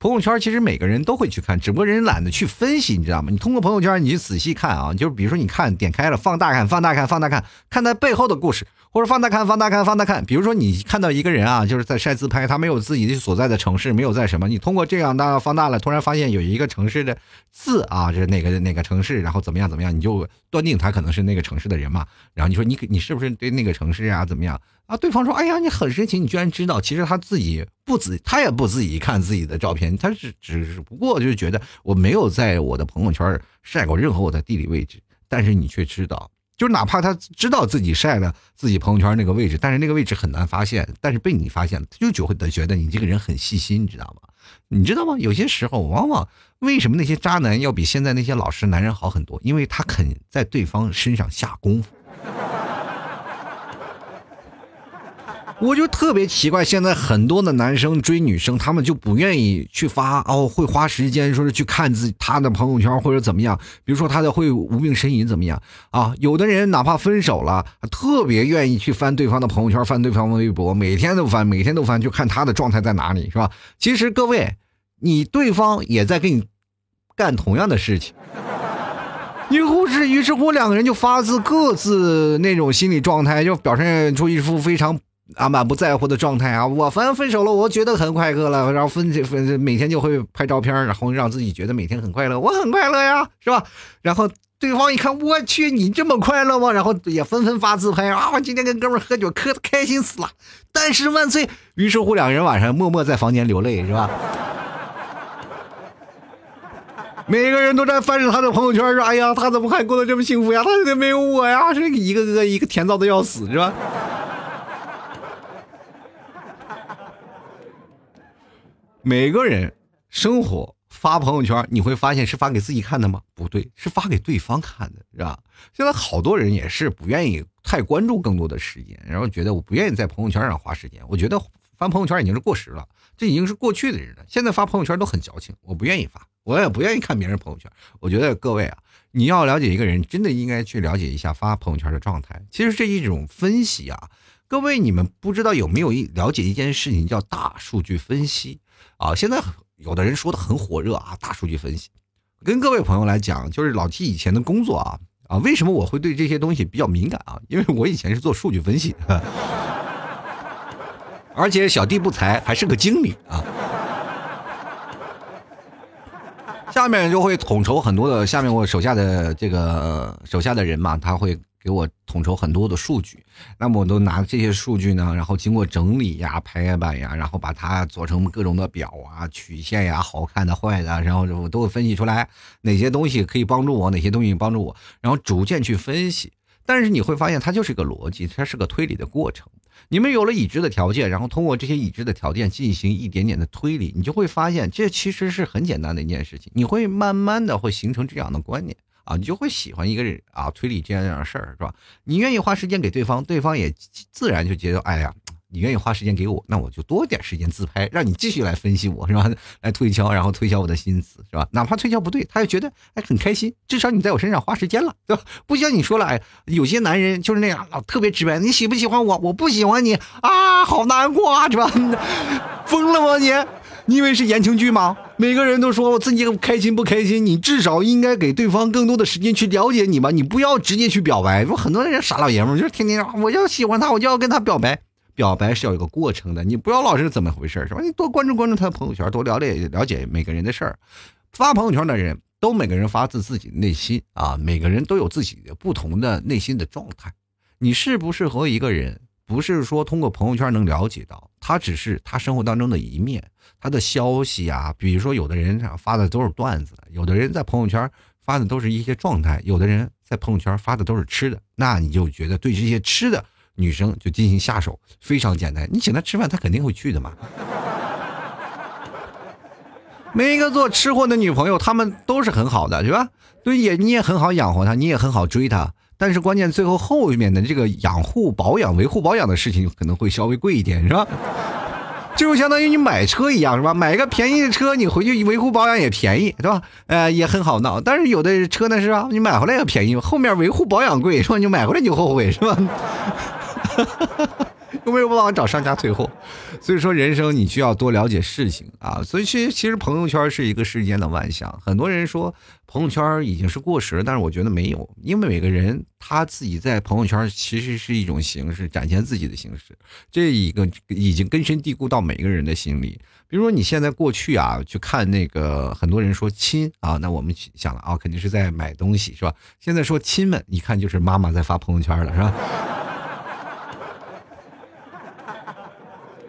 朋友圈其实每个人都会去看，只不过人懒得去分析，你知道吗？你通过朋友圈你去仔细看啊，就是比如说你看点开了放大看，放大看，放大看，看他背后的故事。或者放大看，放大看，放大看。比如说，你看到一个人啊，(laughs) 就是在晒自拍，他没有自己的所在的城市，没有在什么。你通过这样大放大了，突然发现有一个城市的字啊，就是哪个哪个城市，然后怎么样怎么样，你就断定他可能是那个城市的人嘛。然后你说你你是不是对那个城市啊怎么样啊？对方说，哎呀，你很深情，你居然知道。其实他自己不仔，他也不自己看自己的照片，他是只不过就是觉得我没有在我的朋友圈晒过任何我的地理位置，但是你却知道。就是哪怕他知道自己晒了自己朋友圈那个位置，但是那个位置很难发现，但是被你发现了，他就觉得觉得你这个人很细心，你知道吗？你知道吗？有些时候，往往为什么那些渣男要比现在那些老实男人好很多？因为他肯在对方身上下功夫。我就特别奇怪，现在很多的男生追女生，他们就不愿意去发哦，会花时间说是去看自己他的朋友圈或者怎么样，比如说他的会无病呻吟怎么样啊？有的人哪怕分手了，特别愿意去翻对方的朋友圈，翻对方的微博，每天都翻，每天都翻，就看他的状态在哪里，是吧？其实各位，你对方也在跟你干同样的事情，于是于是乎两个人就发自各自那种心理状态，就表现出一副非常。啊，满不在乎的状态啊！我反正分手了，我觉得很快乐了。然后分分每天就会拍照片，然后让自己觉得每天很快乐。我很快乐呀，是吧？然后对方一看，我去，你这么快乐吗？然后也纷纷发自拍啊！我今天跟哥们喝酒，可开心死了。但是万岁！于是乎，两个人晚上默默在房间流泪，是吧？(laughs) 每个人都在翻着他的朋友圈说：“哎呀，他怎么还过得这么幸福呀？他怎么没有我呀？”是一个个一个甜躁的要死，是吧？每个人生活发朋友圈，你会发现是发给自己看的吗？不对，是发给对方看的，是吧？现在好多人也是不愿意太关注更多的时间，然后觉得我不愿意在朋友圈上花时间。我觉得发朋友圈已经是过时了，这已经是过去的人了。现在发朋友圈都很矫情，我不愿意发，我也不愿意看别人朋友圈。我觉得各位啊，你要了解一个人，真的应该去了解一下发朋友圈的状态。其实这一种分析啊，各位你们不知道有没有一了解一件事情叫大数据分析。啊，现在有的人说的很火热啊，大数据分析，跟各位朋友来讲，就是老 T 以前的工作啊啊，为什么我会对这些东西比较敏感啊？因为我以前是做数据分析，(laughs) 而且小弟不才，还是个经理啊。下面就会统筹很多的下面我手下的这个手下的人嘛，他会给我统筹很多的数据。那么我都拿这些数据呢，然后经过整理呀、排版呀，然后把它做成各种的表啊、曲线呀、好看的、坏的，然后我都会分析出来哪些东西可以帮助我，哪些东西帮助我，然后逐渐去分析。但是你会发现，它就是个逻辑，它是个推理的过程。你们有了已知的条件，然后通过这些已知的条件进行一点点的推理，你就会发现，这其实是很简单的一件事情。你会慢慢的会形成这样的观念啊，你就会喜欢一个人啊，推理这样样的事儿，是吧？你愿意花时间给对方，对方也自然就觉得，哎呀。你愿意花时间给我，那我就多点时间自拍，让你继续来分析我是吧？来推敲，然后推敲我的心思是吧？哪怕推敲不对，他也觉得哎很开心，至少你在我身上花时间了，对吧？不像你说了，哎，有些男人就是那样，特别直白，你喜不喜欢我？我不喜欢你啊，好难过啊，是吧？(laughs) 疯了吗你？你以为是言情剧吗？每个人都说我自己开心不开心，你至少应该给对方更多的时间去了解你吧，你不要直接去表白。说很多人傻老爷们就是天天我要喜欢他，我就要跟他表白。表白是要有个过程的，你不要老是怎么回事是吧？你多关注关注他的朋友圈，多了解了解每个人的事儿。发朋友圈的人都每个人发自自己的内心啊，每个人都有自己的不同的内心的状态。你适不适合一个人，不是说通过朋友圈能了解到，他只是他生活当中的一面，他的消息啊，比如说有的人发的都是段子，有的人在朋友圈发的都是一些状态，有的人在朋友圈发的都是吃的，那你就觉得对这些吃的。女生就进行下手，非常简单。你请她吃饭，她肯定会去的嘛。每一个做吃货的女朋友，她们都是很好的，是吧？对，也你也很好养活她，你也很好追她。但是关键最后后面的这个养护、保养、维护、保养的事情可能会稍微贵一点，是吧？(laughs) 就相当于你买车一样，是吧？买个便宜的车，你回去维护保养也便宜，是吧？呃，也很好闹。但是有的车呢，是吧？你买回来也便宜，后面维护保养贵，是吧？你买回来你就后悔，是吧？(laughs) 有没有办法找商家退货？所以说，人生你需要多了解事情啊。所以，其实其实朋友圈是一个世间的万象。很多人说朋友圈已经是过时了，但是我觉得没有，因为每个人他自己在朋友圈其实是一种形式，展现自己的形式。这一个已经根深蒂固到每个人的心里。比如说，你现在过去啊，去看那个很多人说亲啊，那我们想了啊，肯定是在买东西，是吧？现在说亲们，一看就是妈妈在发朋友圈了，是吧？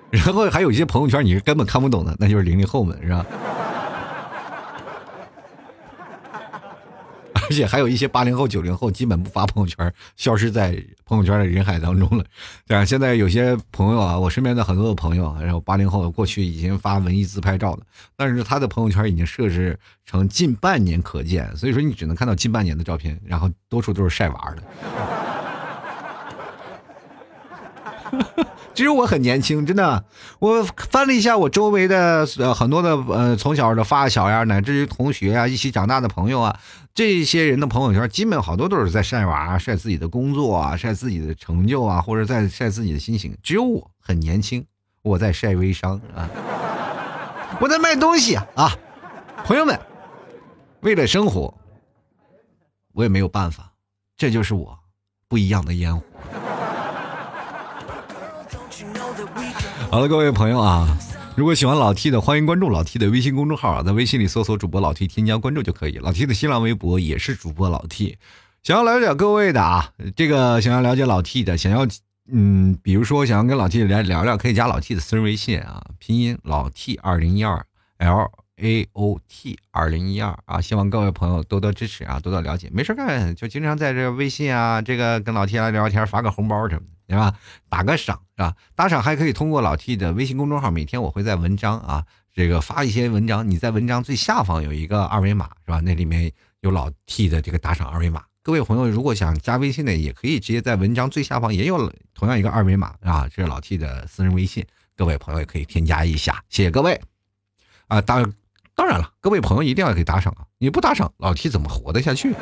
(laughs) 然后还有一些朋友圈你是根本看不懂的，那就是零零后们，是吧？而且还有一些八零后、九零后基本不发朋友圈，消失在朋友圈的人海当中了。对啊，现在有些朋友啊，我身边的很多的朋友，然后八零后过去已经发文艺自拍照的，但是他的朋友圈已经设置成近半年可见，所以说你只能看到近半年的照片，然后多数都是晒娃的。(laughs) 其实我很年轻，真的。我翻了一下我周围的呃很多的呃从小的发小呀，乃至于同学啊，一起长大的朋友啊，这些人的朋友圈，基本好多都是在晒娃、晒自己的工作啊、晒自己的成就啊，或者在晒自己的心情。只有我很年轻，我在晒微商啊，我在卖东西啊。朋友们，为了生活，我也没有办法，这就是我不一样的烟火。好了，各位朋友啊，如果喜欢老 T 的，欢迎关注老 T 的微信公众号，在微信里搜索主播老 T，添加关注就可以。老 T 的新浪微博也是主播老 T。想要了解各位的啊，这个想要了解老 T 的，想要嗯，比如说想要跟老 T 聊聊聊，可以加老 T 的私人微信啊，拼音老 T 二零一二 L A O T 二零一二啊。希望各位朋友多多支持啊，多多了解。没事干就经常在这微信啊，这个跟老 T 来聊天，发个红包什么的。是吧？打个赏是吧？打赏还可以通过老 T 的微信公众号，每天我会在文章啊，这个发一些文章。你在文章最下方有一个二维码是吧？那里面有老 T 的这个打赏二维码。各位朋友，如果想加微信的，也可以直接在文章最下方也有同样一个二维码啊，这是老 T 的私人微信。各位朋友也可以添加一下，谢谢各位啊。当当然了，各位朋友一定要给打赏啊！你不打赏，老 T 怎么活得下去？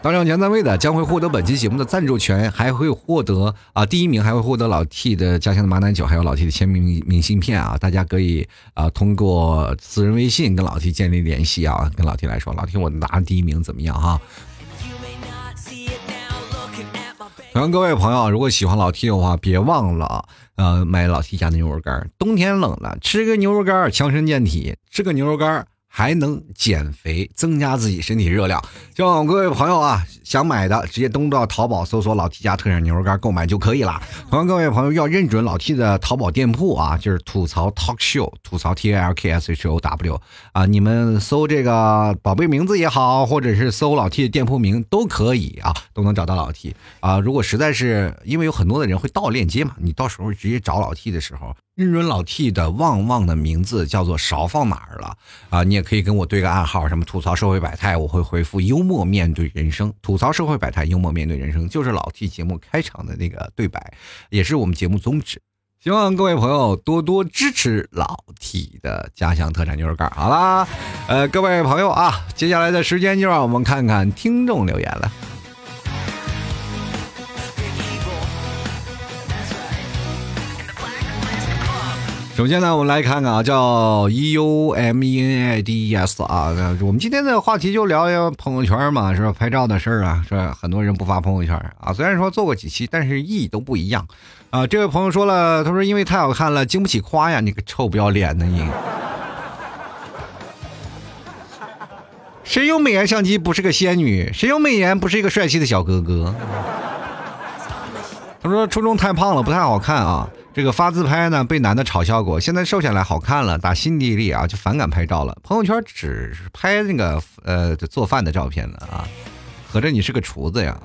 当上前三位的将会获得本期节目的赞助权，还会获得啊第一名还会获得老 T 的家乡的马奶酒，还有老 T 的签名明信片啊！大家可以啊通过私人微信跟老 T 建立联系啊，跟老 T 来说，老 T 我拿第一名怎么样哈？同样各位朋友，如果喜欢老 T 的话，别忘了呃买老 T 家的牛肉干，冬天冷了，吃个牛肉干强身健体，吃个牛肉干。还能减肥，增加自己身体热量。希望各位朋友啊，想买的直接登录到淘宝搜索老 T 家特产牛肉干购买就可以了。同样，各位朋友要认准老 T 的淘宝店铺啊，就是吐槽 Talk Show，吐槽 T A L K S H O W 啊，你们搜这个宝贝名字也好，或者是搜老 T 的店铺名都可以啊，都能找到老 T 啊。如果实在是因为有很多的人会盗链接嘛，你到时候直接找老 T 的时候。认准老 T 的旺旺的名字叫做勺放哪儿了啊？你也可以跟我对个暗号，什么吐槽社会百态，我会回复幽默面对人生。吐槽社会百态，幽默面对人生，就是老 T 节目开场的那个对白，也是我们节目宗旨。希望各位朋友多多支持老 T 的家乡特产牛肉干。好啦，呃，各位朋友啊，接下来的时间就让我们看看听众留言了。首先呢，我们来看看啊，叫 E U M E N I D E S 啊，我们今天的话题就聊聊朋友圈嘛，是吧？拍照的事儿啊，是吧？很多人不发朋友圈啊，虽然说做过几期，但是意义都不一样啊。这位朋友说了，他说因为太好看了，经不起夸呀，你个臭不要脸的你！谁用美颜相机不是个仙女？谁用美颜不是一个帅气的小哥哥？他说初中太胖了，不太好看啊。这个发自拍呢，被男的嘲笑过，现在瘦下来好看了，打心底里啊就反感拍照了。朋友圈只拍那个呃做饭的照片了啊，合着你是个厨子呀？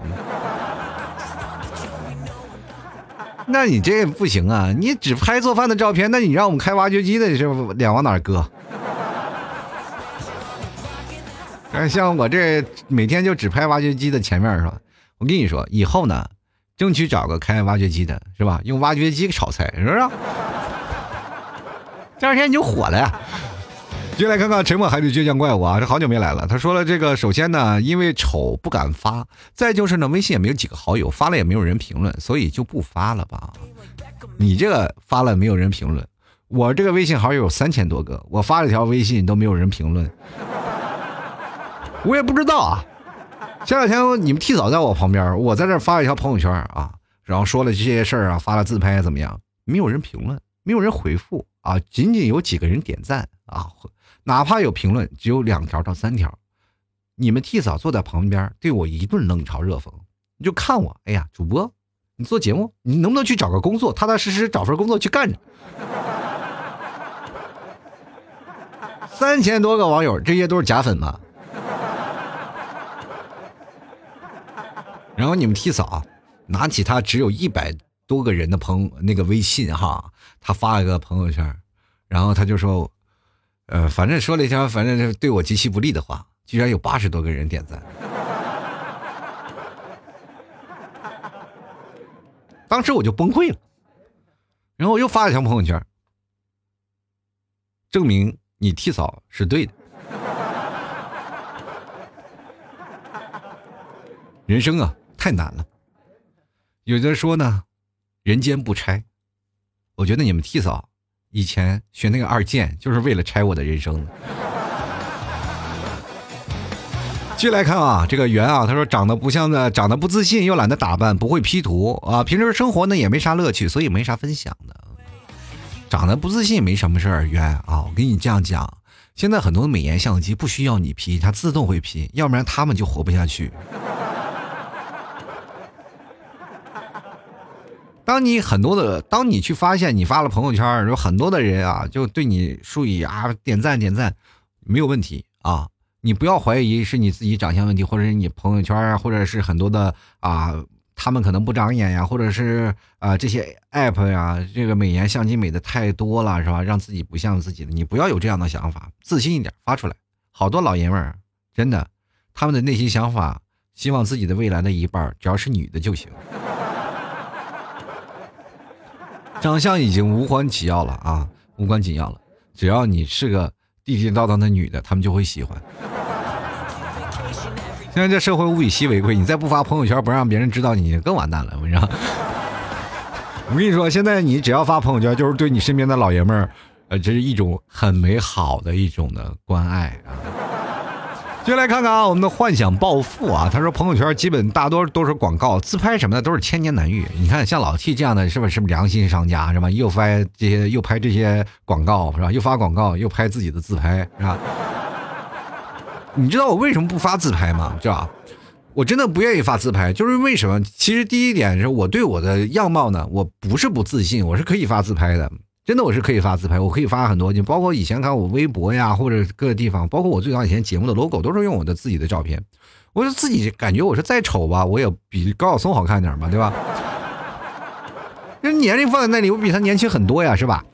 那你这不行啊，你只拍做饭的照片，那你让我们开挖掘机的这脸往哪搁？哎像我这每天就只拍挖掘机的前面是吧？我跟你说，以后呢。争取找个开挖掘机的，是吧？用挖掘机炒菜，是不是？第二天你就火了呀！进来看看沉默海底倔强怪物啊，这好久没来了。他说了，这个首先呢，因为丑不敢发；再就是呢，微信也没有几个好友，发了也没有人评论，所以就不发了吧。你这个发了没有人评论，我这个微信好友有三千多个，我发了条微信都没有人评论，我也不知道啊。(laughs) 前两天你们替嫂在我旁边，我在这发了一条朋友圈啊，然后说了这些事儿啊，发了自拍怎么样？没有人评论，没有人回复啊，仅仅有几个人点赞啊，哪怕有评论，只有两条到三条。你们替嫂坐在旁边，对我一顿冷嘲热讽，你就看我，哎呀，主播，你做节目，你能不能去找个工作，踏踏实实找份工作去干着？(laughs) 三千多个网友，这些都是假粉吗？然后你们替嫂拿起他只有一百多个人的朋那个微信哈，他发了个朋友圈，然后他就说，呃，反正说了一条反正是对我极其不利的话，居然有八十多个人点赞，(laughs) 当时我就崩溃了，然后我又发了一条朋友圈，证明你替嫂是对的，人生啊。太难了，有的说呢，人间不拆。我觉得你们替嫂以前学那个二建，就是为了拆我的人生。(laughs) 继续来看啊，这个圆啊，他说长得不像的，长得不自信，又懒得打扮，不会 P 图啊，平时生活呢也没啥乐趣，所以没啥分享的。长得不自信没什么事儿，圆啊，我跟你这样讲，现在很多美颜相机不需要你 P，它自动会 P，要不然他们就活不下去。当你很多的，当你去发现你发了朋友圈，有很多的人啊，就对你数以啊点赞点赞，没有问题啊，你不要怀疑是你自己长相问题，或者是你朋友圈啊，或者是很多的啊，他们可能不长眼呀，或者是啊这些 app 呀，这个美颜相机美的太多了，是吧？让自己不像自己的，你不要有这样的想法，自信一点发出来。好多老爷们儿真的，他们的内心想法，希望自己的未来的一半只要是女的就行。长相已经无关紧要了啊，无关紧要了。只要你是个地地道道的女的，他们就会喜欢。现在这社会物以稀为贵，你再不发朋友圈，不让别人知道你，更完蛋了。我跟你说，我跟你说，现在你只要发朋友圈，就是对你身边的老爷们儿，呃，这是一种很美好的一种的关爱啊。接下来看看啊，我们的幻想暴富啊，他说朋友圈基本大多都是广告，自拍什么的都是千年难遇。你看像老 T 这样的，是不是是不是良心商家是吧？又发这些又拍这些广告是吧？又发广告又拍自己的自拍是吧？你知道我为什么不发自拍吗？是吧？我真的不愿意发自拍，就是为什么？其实第一点是我对我的样貌呢，我不是不自信，我是可以发自拍的，真的我是可以发自拍，我可以发很多，就包括以前看我微博呀，或者各个地方，包括我最早以前节目的 logo 都是用我的自己的照片，我就自己感觉我是再丑吧，我也比高晓松好看点嘛，对吧？因为年龄放在那里，我比他年轻很多呀，是吧？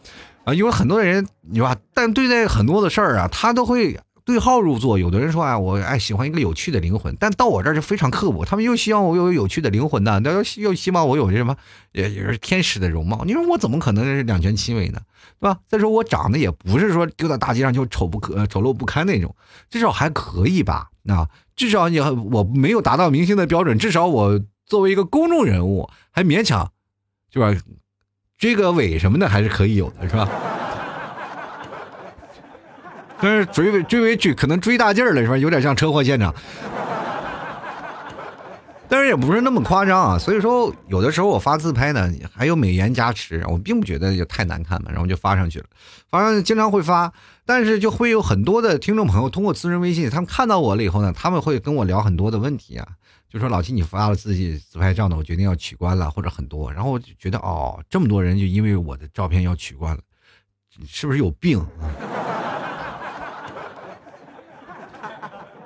啊，因为很多人，你吧，但对待很多的事儿啊，他都会。对号入座，有的人说啊，我爱喜欢一个有趣的灵魂，但到我这儿就非常刻薄。他们又希望我有有趣的灵魂呢，那又又希望我有这什么，也也是天使的容貌。你说我怎么可能是两全其美呢？对吧？再说我长得也不是说丢到大街上就丑不可丑陋不堪那种，至少还可以吧？啊，至少你我没有达到明星的标准，至少我作为一个公众人物还勉强，是吧？追个尾什么的还是可以有的，是吧？(laughs) 但是追尾追尾追可能追大劲儿了是吧？有点像车祸现场，(laughs) 但是也不是那么夸张啊。所以说有的时候我发自拍呢，还有美颜加持，我并不觉得就太难看嘛，然后就发上去了。反正经常会发，但是就会有很多的听众朋友通过私人微信，他们看到我了以后呢，他们会跟我聊很多的问题啊，就说老七你发了自己自拍照呢，我决定要取关了，或者很多，然后我就觉得哦，这么多人就因为我的照片要取关了，是不是有病啊？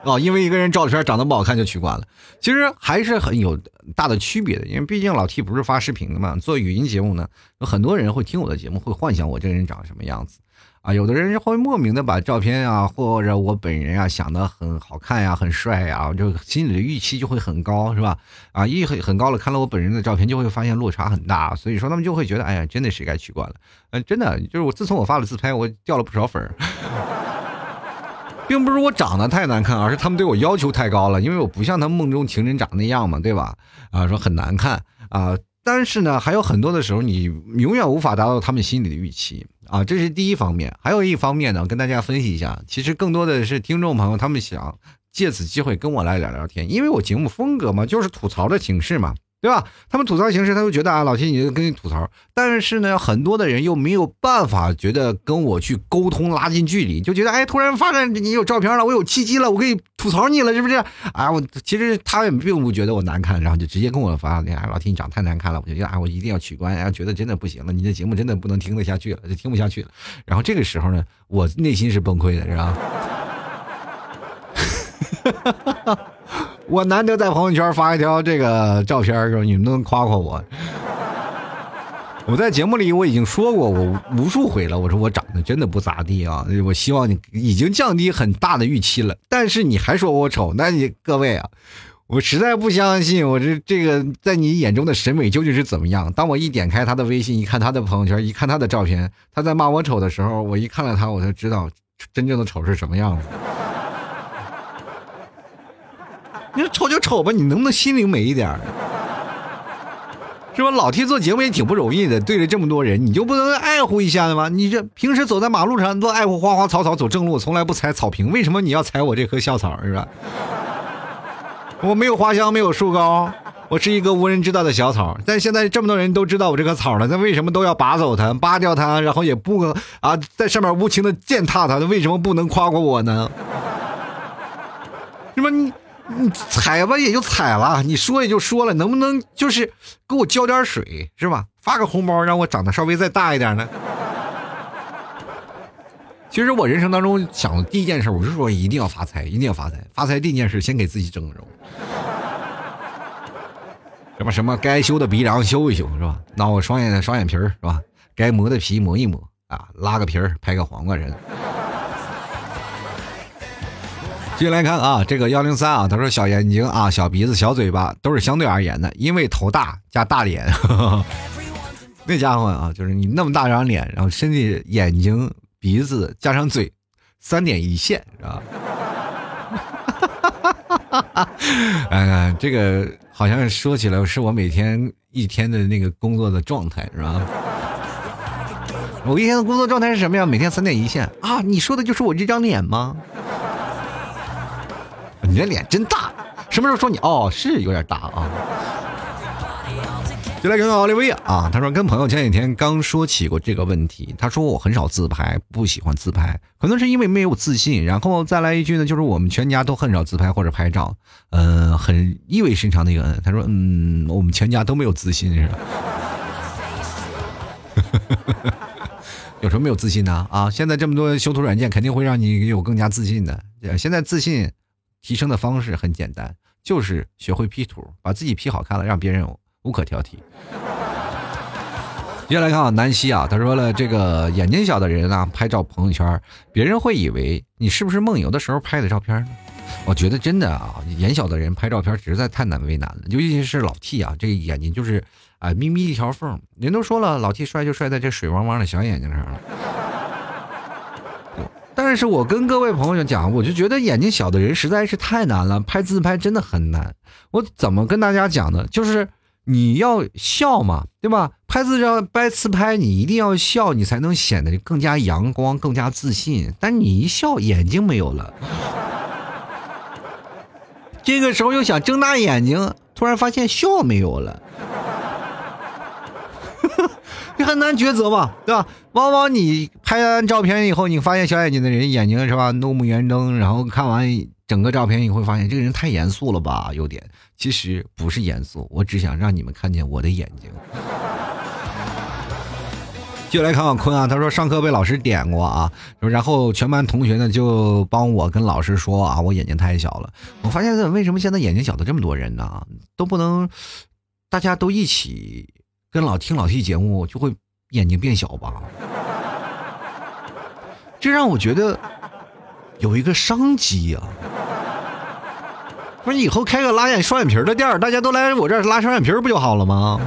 哦，因为一个人照片长得不好看就取关了，其实还是很有大的区别的。因为毕竟老 T 不是发视频的嘛，做语音节目呢，有很多人会听我的节目，会幻想我这个人长什么样子啊。有的人会莫名的把照片啊，或者我本人啊想的很好看呀，很帅呀，就心里的预期就会很高，是吧？啊，一很很高了，看了我本人的照片就会发现落差很大，所以说他们就会觉得，哎呀，真的是该取关了。嗯，真的就是我自从我发了自拍，我掉了不少粉儿。并不是我长得太难看，而是他们对我要求太高了，因为我不像他们梦中情人长那样嘛，对吧？啊，说很难看啊，但是呢，还有很多的时候，你永远无法达到他们心里的预期啊，这是第一方面。还有一方面呢，跟大家分析一下，其实更多的是听众朋友他们想借此机会跟我来聊聊天，因为我节目风格嘛，就是吐槽的形式嘛。对吧？他们吐槽形式，他就觉得啊，老七你跟你吐槽，但是呢，很多的人又没有办法觉得跟我去沟通拉近距离，就觉得哎，突然发现你有照片了，我有契机了，我可以吐槽你了，是不是？啊，我其实他也并不觉得我难看，然后就直接跟我发，哎，老七你长太难看了，我就觉得啊，我一定要取关，然后觉得真的不行了，你的节目真的不能听得下去了，就听不下去了。然后这个时候呢，我内心是崩溃的，是吧？(laughs) 我难得在朋友圈发一条这个照片的时候，你们能夸夸我。我在节目里我已经说过，我无数回了，我说我长得真的不咋地啊。我希望你已经降低很大的预期了，但是你还说我丑，那你各位啊，我实在不相信我这这个在你眼中的审美究竟是怎么样。当我一点开他的微信，一看他的朋友圈，一看他的照片，他在骂我丑的时候，我一看了他，我才知道真正的丑是什么样子。你说丑就丑吧，你能不能心灵美一点是吧？老提做节目也挺不容易的，对着这么多人，你就不能爱护一下的吗？你这平时走在马路上都爱护花花草草，走正路从来不踩草坪，为什么你要踩我这棵校草是吧？(laughs) 我没有花香，没有树高，我是一个无人知道的小草。但现在这么多人都知道我这棵草了，那为什么都要拔走它、拔掉它，然后也不啊在上面无情的践踏它？为什么不能夸夸我呢？(laughs) 是吧？你。你踩吧，也就踩了；你说也就说了，能不能就是给我浇点水，是吧？发个红包，让我长得稍微再大一点呢？(laughs) 其实我人生当中想的第一件事，我是说一定要发财，一定要发财。发财第一件事，先给自己整容，什么什么该修的鼻梁修一修，是吧？那我双眼双眼皮，是吧？该磨的皮磨一磨啊，拉个皮儿，拍个黄瓜人。进来看啊，这个幺零三啊，他说小眼睛啊，小鼻子，小嘴巴都是相对而言的，因为头大加大脸，(laughs) 那家伙啊，就是你那么大张脸，然后身体眼睛鼻子加上嘴，三点一线是吧？哈哈哈哈哈哎呀，这个好像说起来是我每天一天的那个工作的状态是吧？我一天的工作状态是什么呀？每天三点一线啊？你说的就是我这张脸吗？你这脸真大，什么时候说你哦是有点大啊？就来看看奥利维亚啊，他说跟朋友前几天刚说起过这个问题，他说我很少自拍，不喜欢自拍，可能是因为没有自信。然后再来一句呢，就是我们全家都很少自拍或者拍照，嗯，很意味深长的一个嗯，他说嗯，我们全家都没有自信是吧？有什么没有自信呢？啊，现在这么多修图软件，肯定会让你有更加自信的。现在自信提升的方式很简单，就是学会 P 图，把自己 P 好看了，让别人无可挑剔。接下来看啊，南希啊，他说了，这个眼睛小的人啊，拍照朋友圈，别人会以为你是不是梦游的时候拍的照片呢？我觉得真的啊，眼小的人拍照片实在太难为难了，尤其是老 T 啊，这个眼睛就是。啊，眯眯一条缝，人都说了，老 T 帅就帅在这水汪汪的小眼睛上了。但是我跟各位朋友讲，我就觉得眼睛小的人实在是太难了，拍自拍真的很难。我怎么跟大家讲呢？就是你要笑嘛，对吧？拍自照、拍自拍，你一定要笑，你才能显得更加阳光、更加自信。但你一笑，眼睛没有了，(laughs) 这个时候又想睁大眼睛，突然发现笑没有了。很难抉择嘛，对吧？往往你拍完照片以后，你发现小眼睛的人眼睛是吧，怒目圆睁，然后看完整个照片，你会发现这个人太严肃了吧？有点，其实不是严肃，我只想让你们看见我的眼睛。就来看看坤啊，他说上课被老师点过啊，然后全班同学呢就帮我跟老师说啊，我眼睛太小了。我发现为什么现在眼睛小的这么多人呢？都不能大家都一起。跟老听老 T 节目就会眼睛变小吧，这让我觉得有一个商机啊！不是以后开个拉眼双眼皮的店大家都来我这拉双眼皮不就好了吗？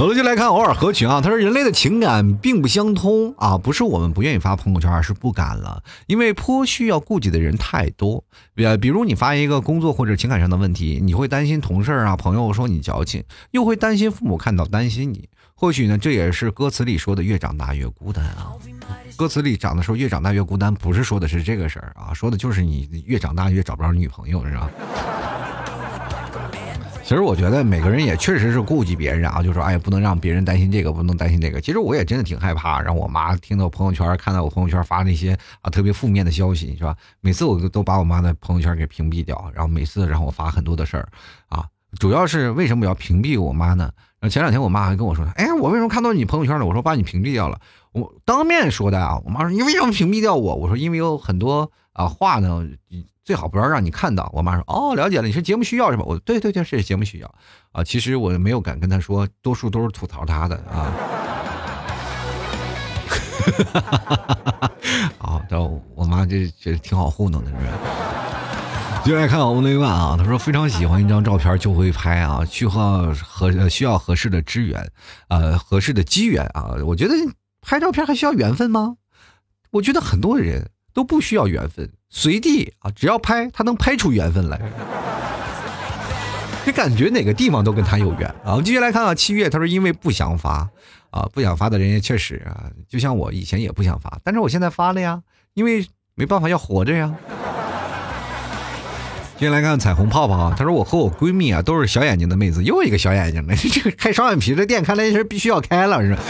好了就来看偶尔合群啊。他说：“人类的情感并不相通啊，不是我们不愿意发朋友圈，而是不敢了，因为颇需要顾及的人太多。呃，比如你发一个工作或者情感上的问题，你会担心同事啊、朋友说你矫情，又会担心父母看到担心你。或许呢，这也是歌词里说的‘越长大越孤单’啊。歌词里讲的时候‘越长大越孤单’，不是说的是这个事儿啊，说的就是你越长大越找不着女朋友，是吧？”其实我觉得每个人也确实是顾及别人啊，就说哎，不能让别人担心这个，不能担心这个。其实我也真的挺害怕，让我妈听到朋友圈，看到我朋友圈发那些啊特别负面的消息，是吧？每次我都都把我妈的朋友圈给屏蔽掉，然后每次让我发很多的事儿，啊，主要是为什么要屏蔽我妈呢？然后前两天我妈还跟我说，哎，我为什么看到你朋友圈了？我说把你屏蔽掉了，我当面说的啊。我妈说你为什么屏蔽掉我？我说因为有很多啊话呢。最好不要让你看到。我妈说：“哦，了解了，你是节目需要是吧？”我对对对，是节目需要啊。其实我没有敢跟她说，多数都是吐槽她的啊。哈哈哈哈哈啊，这我妈这这挺好糊弄的，是不是？就爱看欧雷万啊，他说非常喜欢一张照片就会拍啊，需要合需要合适的资源，呃，合适的机缘啊。我觉得拍照片还需要缘分吗？我觉得很多人都不需要缘分。随地啊，只要拍，他能拍出缘分来。这感觉哪个地方都跟他有缘啊？我们继续来看啊，七月他说因为不想发啊，不想发的人也确实啊，就像我以前也不想发，但是我现在发了呀，因为没办法要活着呀。接下来看彩虹泡泡啊，他说我和我闺蜜啊都是小眼睛的妹子，又一个小眼睛的，(laughs) 这个开双眼皮的店看来是必须要开了是吧。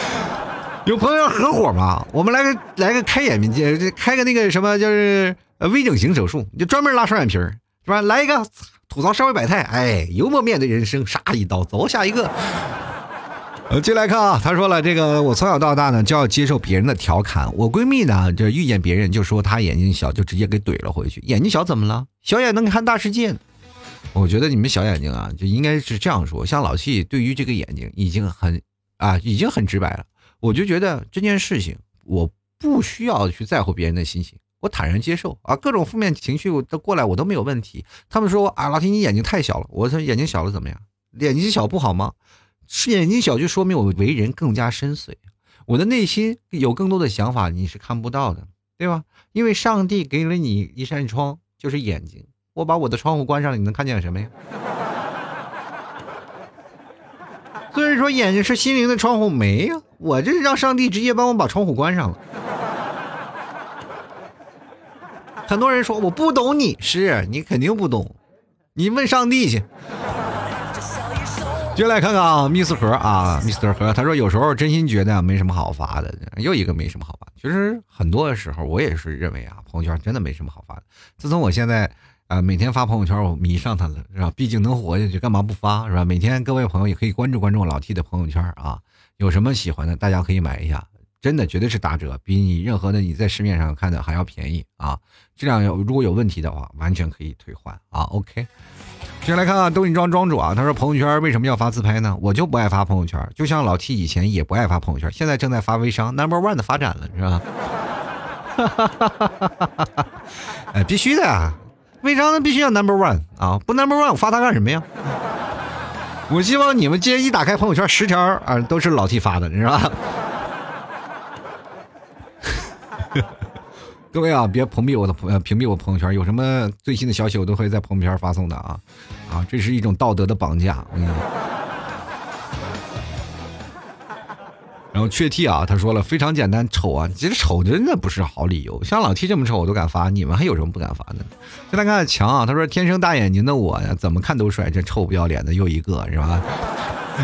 有朋友要合伙吗？我们来个来个开眼睛，开个那个什么就是。微整形手术，就专门拉双眼皮儿，是吧？来一个吐槽社会百态，哎，幽默面对人生，杀一刀，走下一个。呃，进来看啊，他说了，这个我从小到大呢就要接受别人的调侃。我闺蜜呢，就遇见别人就说她眼睛小，就直接给怼了回去。眼睛小怎么了？小眼能看大世界。我觉得你们小眼睛啊，就应该是这样说。像老七对于这个眼睛已经很啊，已经很直白了。我就觉得这件事情，我不需要去在乎别人的心情。我坦然接受啊，各种负面情绪都过来，我都没有问题。他们说啊，老铁你眼睛太小了。我说眼睛小了怎么样？眼睛小不好吗？是眼睛小就说明我为人更加深邃，我的内心有更多的想法，你是看不到的，对吧？因为上帝给了你一扇窗，就是眼睛。我把我的窗户关上了，你能看见什么呀？所以说眼睛是心灵的窗户，没呀，我这是让上帝直接帮我把窗户关上了。很多人说我不懂你，是你肯定不懂，你问上帝去。接下来看看啊，Miss 何啊，Mr 何，他说有时候真心觉得没什么好发的，又一个没什么好发。其实很多的时候，我也是认为啊，朋友圈真的没什么好发的。自从我现在啊每天发朋友圈，我迷上他了，是吧？毕竟能活下去，干嘛不发，是吧？每天各位朋友也可以关注关注老 T 的朋友圈啊，有什么喜欢的，大家可以买一下，真的绝对是打折，比你任何的你在市面上看的还要便宜啊！质量有如果有问题的话，完全可以退换啊。OK。接下来看看兜你庄庄主啊，他说朋友圈为什么要发自拍呢？我就不爱发朋友圈，就像老 T 以前也不爱发朋友圈，现在正在发微商 Number One 的发展了，是吧？哈 (laughs) 哎，必须的呀，微商必须要 Number One 啊，不 Number One 我发它干什么呀？我希望你们今天一打开朋友圈，十条啊都是老 T 发的，是吧？(laughs) 各位啊，别屏蔽我的朋，屏蔽我朋友圈，有什么最新的消息，我都会在朋友圈发送的啊，啊，这是一种道德的绑架。我跟你然后雀替啊，他说了非常简单，丑啊，其实丑真的不是好理由，像老 T 这么丑我都敢发，你们还有什么不敢发的？再来看强啊，他说天生大眼睛的我呀，怎么看都帅，这臭不要脸的又一个是吧？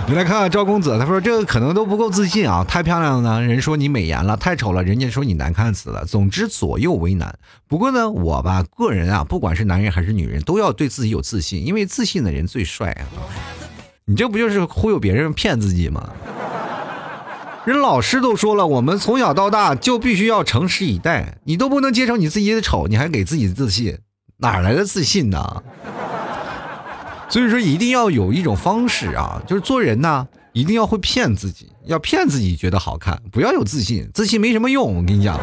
你 (laughs) 来看看赵公子，他说这个可能都不够自信啊！太漂亮了，人说你美颜了；太丑了，人家说你难看死了。总之左右为难。不过呢，我吧个人啊，不管是男人还是女人，都要对自己有自信，因为自信的人最帅啊！你这不就是忽悠别人骗自己吗？人老师都说了，我们从小到大就必须要诚实以待。你都不能接受你自己的丑，你还给自己自信，哪来的自信呢？所以说，一定要有一种方式啊，就是做人呢，一定要会骗自己，要骗自己觉得好看，不要有自信，自信没什么用。我跟你讲，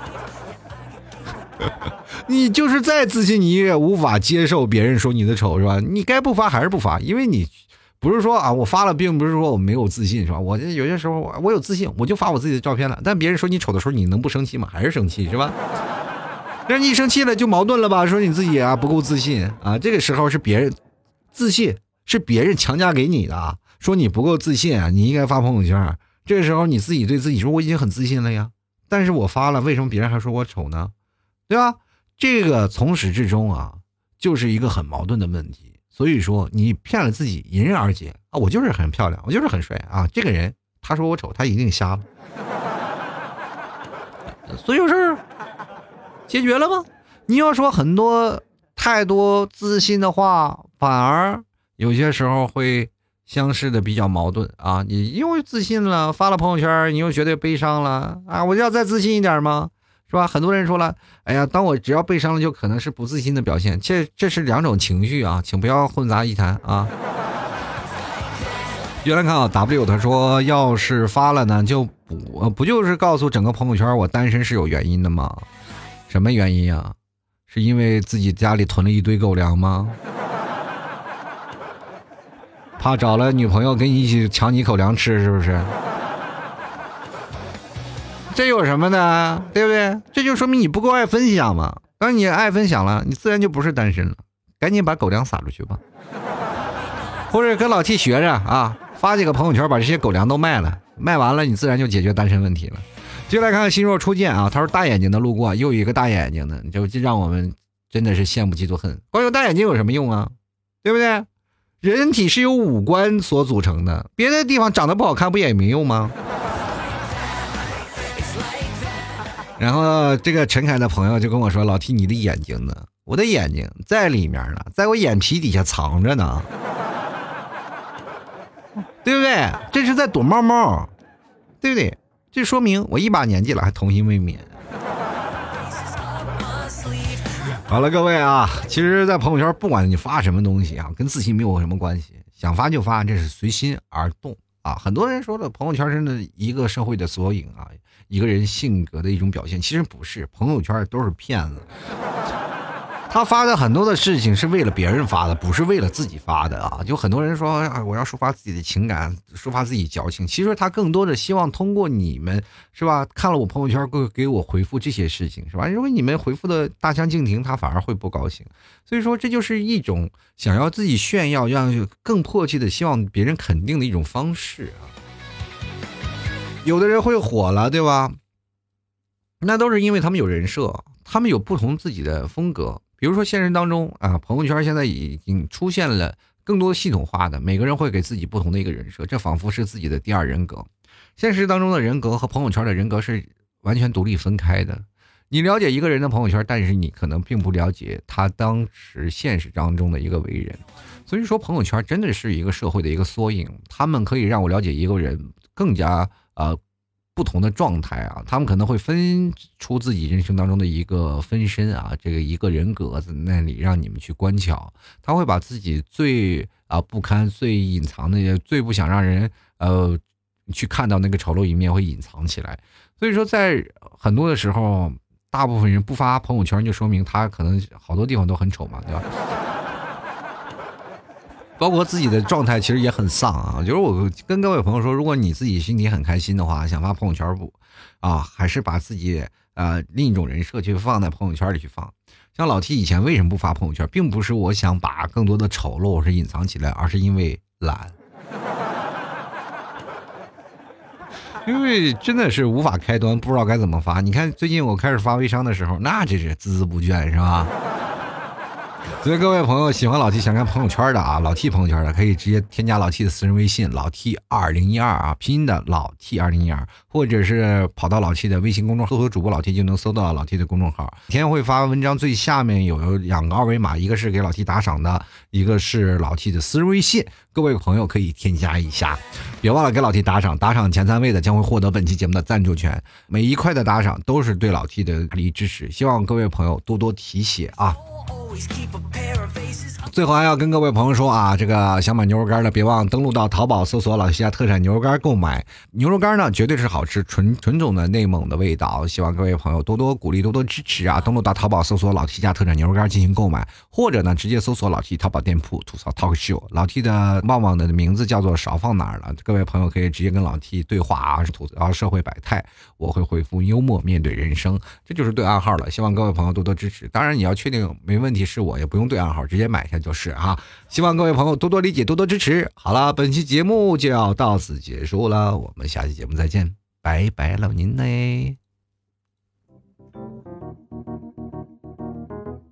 (laughs) 你就是再自信，你也无法接受别人说你的丑，是吧？你该不发还是不发，因为你不是说啊，我发了，并不是说我没有自信，是吧？我有些时候我有自信，我就发我自己的照片了。但别人说你丑的时候，你能不生气吗？还是生气，是吧？但是你一生气了就矛盾了吧？说你自己啊不够自信啊，这个时候是别人自信是别人强加给你的，说你不够自信啊，你应该发朋友圈。这个时候你自己对自己说我已经很自信了呀，但是我发了，为什么别人还说我丑呢？对吧？这个从始至终啊，就是一个很矛盾的问题。所以说你骗了自己，迎刃而解啊！我就是很漂亮，我就是很帅啊！这个人他说我丑，他一定瞎了。所以有事儿。解决了吗？你要说很多太多自信的话，反而有些时候会相视的比较矛盾啊！你又自信了，发了朋友圈，你又觉得悲伤了啊！我要再自信一点吗？是吧？很多人说了，哎呀，当我只要悲伤了，就可能是不自信的表现。这这是两种情绪啊，请不要混杂一谈啊！(laughs) 原来看啊，W 他说，要是发了呢，就不不就是告诉整个朋友圈我单身是有原因的吗？什么原因啊？是因为自己家里囤了一堆狗粮吗？怕找了女朋友跟你一起抢你口粮吃，是不是？这有什么的，对不对？这就说明你不够爱分享嘛。当你爱分享了，你自然就不是单身了。赶紧把狗粮撒出去吧，或者跟老 T 学着啊，发几个朋友圈，把这些狗粮都卖了，卖完了你自然就解决单身问题了。接来看看心若初见啊，他说大眼睛的路过，又一个大眼睛的，就让我们真的是羡慕嫉妒恨。光有大眼睛有什么用啊？对不对？人体是由五官所组成的，别的地方长得不好看不也没用吗？然后这个陈凯的朋友就跟我说：“老提你的眼睛呢？我的眼睛在里面呢，在我眼皮底下藏着呢，对不对？这是在躲猫猫，对不对？”这说明我一把年纪了还童心未泯。好了，各位啊，其实，在朋友圈，不管你发什么东西啊，跟自信没有什么关系，想发就发，这是随心而动啊。很多人说的朋友圈真的一个社会的缩影啊，一个人性格的一种表现，其实不是，朋友圈都是骗子。他发的很多的事情是为了别人发的，不是为了自己发的啊！就很多人说啊，我要抒发自己的情感，抒发自己矫情。其实他更多的希望通过你们，是吧？看了我朋友圈，给给我回复这些事情，是吧？如果你们回复的大相径庭，他反而会不高兴。所以说，这就是一种想要自己炫耀，让更迫切的希望别人肯定的一种方式啊。有的人会火了，对吧？那都是因为他们有人设，他们有不同自己的风格。比如说现实当中啊，朋友圈现在已经出现了更多系统化的，每个人会给自己不同的一个人设，这仿佛是自己的第二人格。现实当中的人格和朋友圈的人格是完全独立分开的。你了解一个人的朋友圈，但是你可能并不了解他当时现实当中的一个为人。所以说，朋友圈真的是一个社会的一个缩影，他们可以让我了解一个人更加呃不同的状态啊。他们可能会分出自己人生当中的一个分身啊，这个一个人格在那里让你们去观瞧。他会把自己最啊不堪、最隐藏的、最不想让人呃去看到那个丑陋一面，会隐藏起来。所以说，在很多的时候。大部分人不发朋友圈，就说明他可能好多地方都很丑嘛，对吧？包括自己的状态其实也很丧啊。就是我跟各位朋友说，如果你自己心里很开心的话，想发朋友圈不啊，还是把自己呃另一种人设去放在朋友圈里去放。像老 T 以前为什么不发朋友圈，并不是我想把更多的丑陋是隐藏起来，而是因为懒。(laughs) 因为真的是无法开端，不知道该怎么发。你看，最近我开始发微商的时候，那真是孜孜不倦，是吧？(laughs) 所以各位朋友喜欢老 T 想看朋友圈的啊，老 T 朋友圈的可以直接添加老 T 的私人微信老 T 二零一二啊，拼音的老 T 二零一二，或者是跑到老 T 的微信公众号搜索主播老 T 就能搜到老 T 的公众号。每天会发文章，最下面有两个二维码，一个是给老 T 打赏的，一个是老 T 的私人微信，各位朋友可以添加一下，别忘了给老 T 打赏，打赏前三位的将会获得本期节目的赞助权，每一块的打赏都是对老 T 的大力支持，希望各位朋友多多提携啊。最后还要跟各位朋友说啊，这个想买牛肉干的，别忘登录到淘宝搜索“老 T 家特产牛肉干”购买。牛肉干呢，绝对是好吃，纯纯种的内蒙的味道。希望各位朋友多多鼓励，多多支持啊！登录到淘宝搜索“老 T 家特产牛肉干”进行购买，或者呢，直接搜索“老 T 淘宝店铺吐槽 talk show”。老 T 的旺旺的名字叫做少放哪儿了？各位朋友可以直接跟老 T 对话啊，吐槽社会百态，我会回复幽默面对人生，这就是对暗号了。希望各位朋友多多支持。当然，你要确定没问题 (laughs) 是我，也不用对暗号，直接买下就是啊。希望各位朋友多多理解，多多支持。好了，本期节目就要到此结束了，我们下期节目再见，拜拜了您嘞！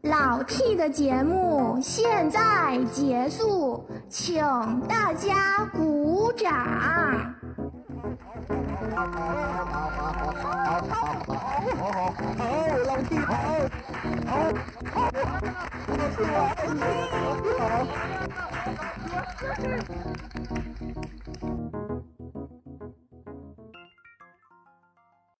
老 T 的节目现在结束，请大家鼓掌。好好好好好好好好好老弟好好好好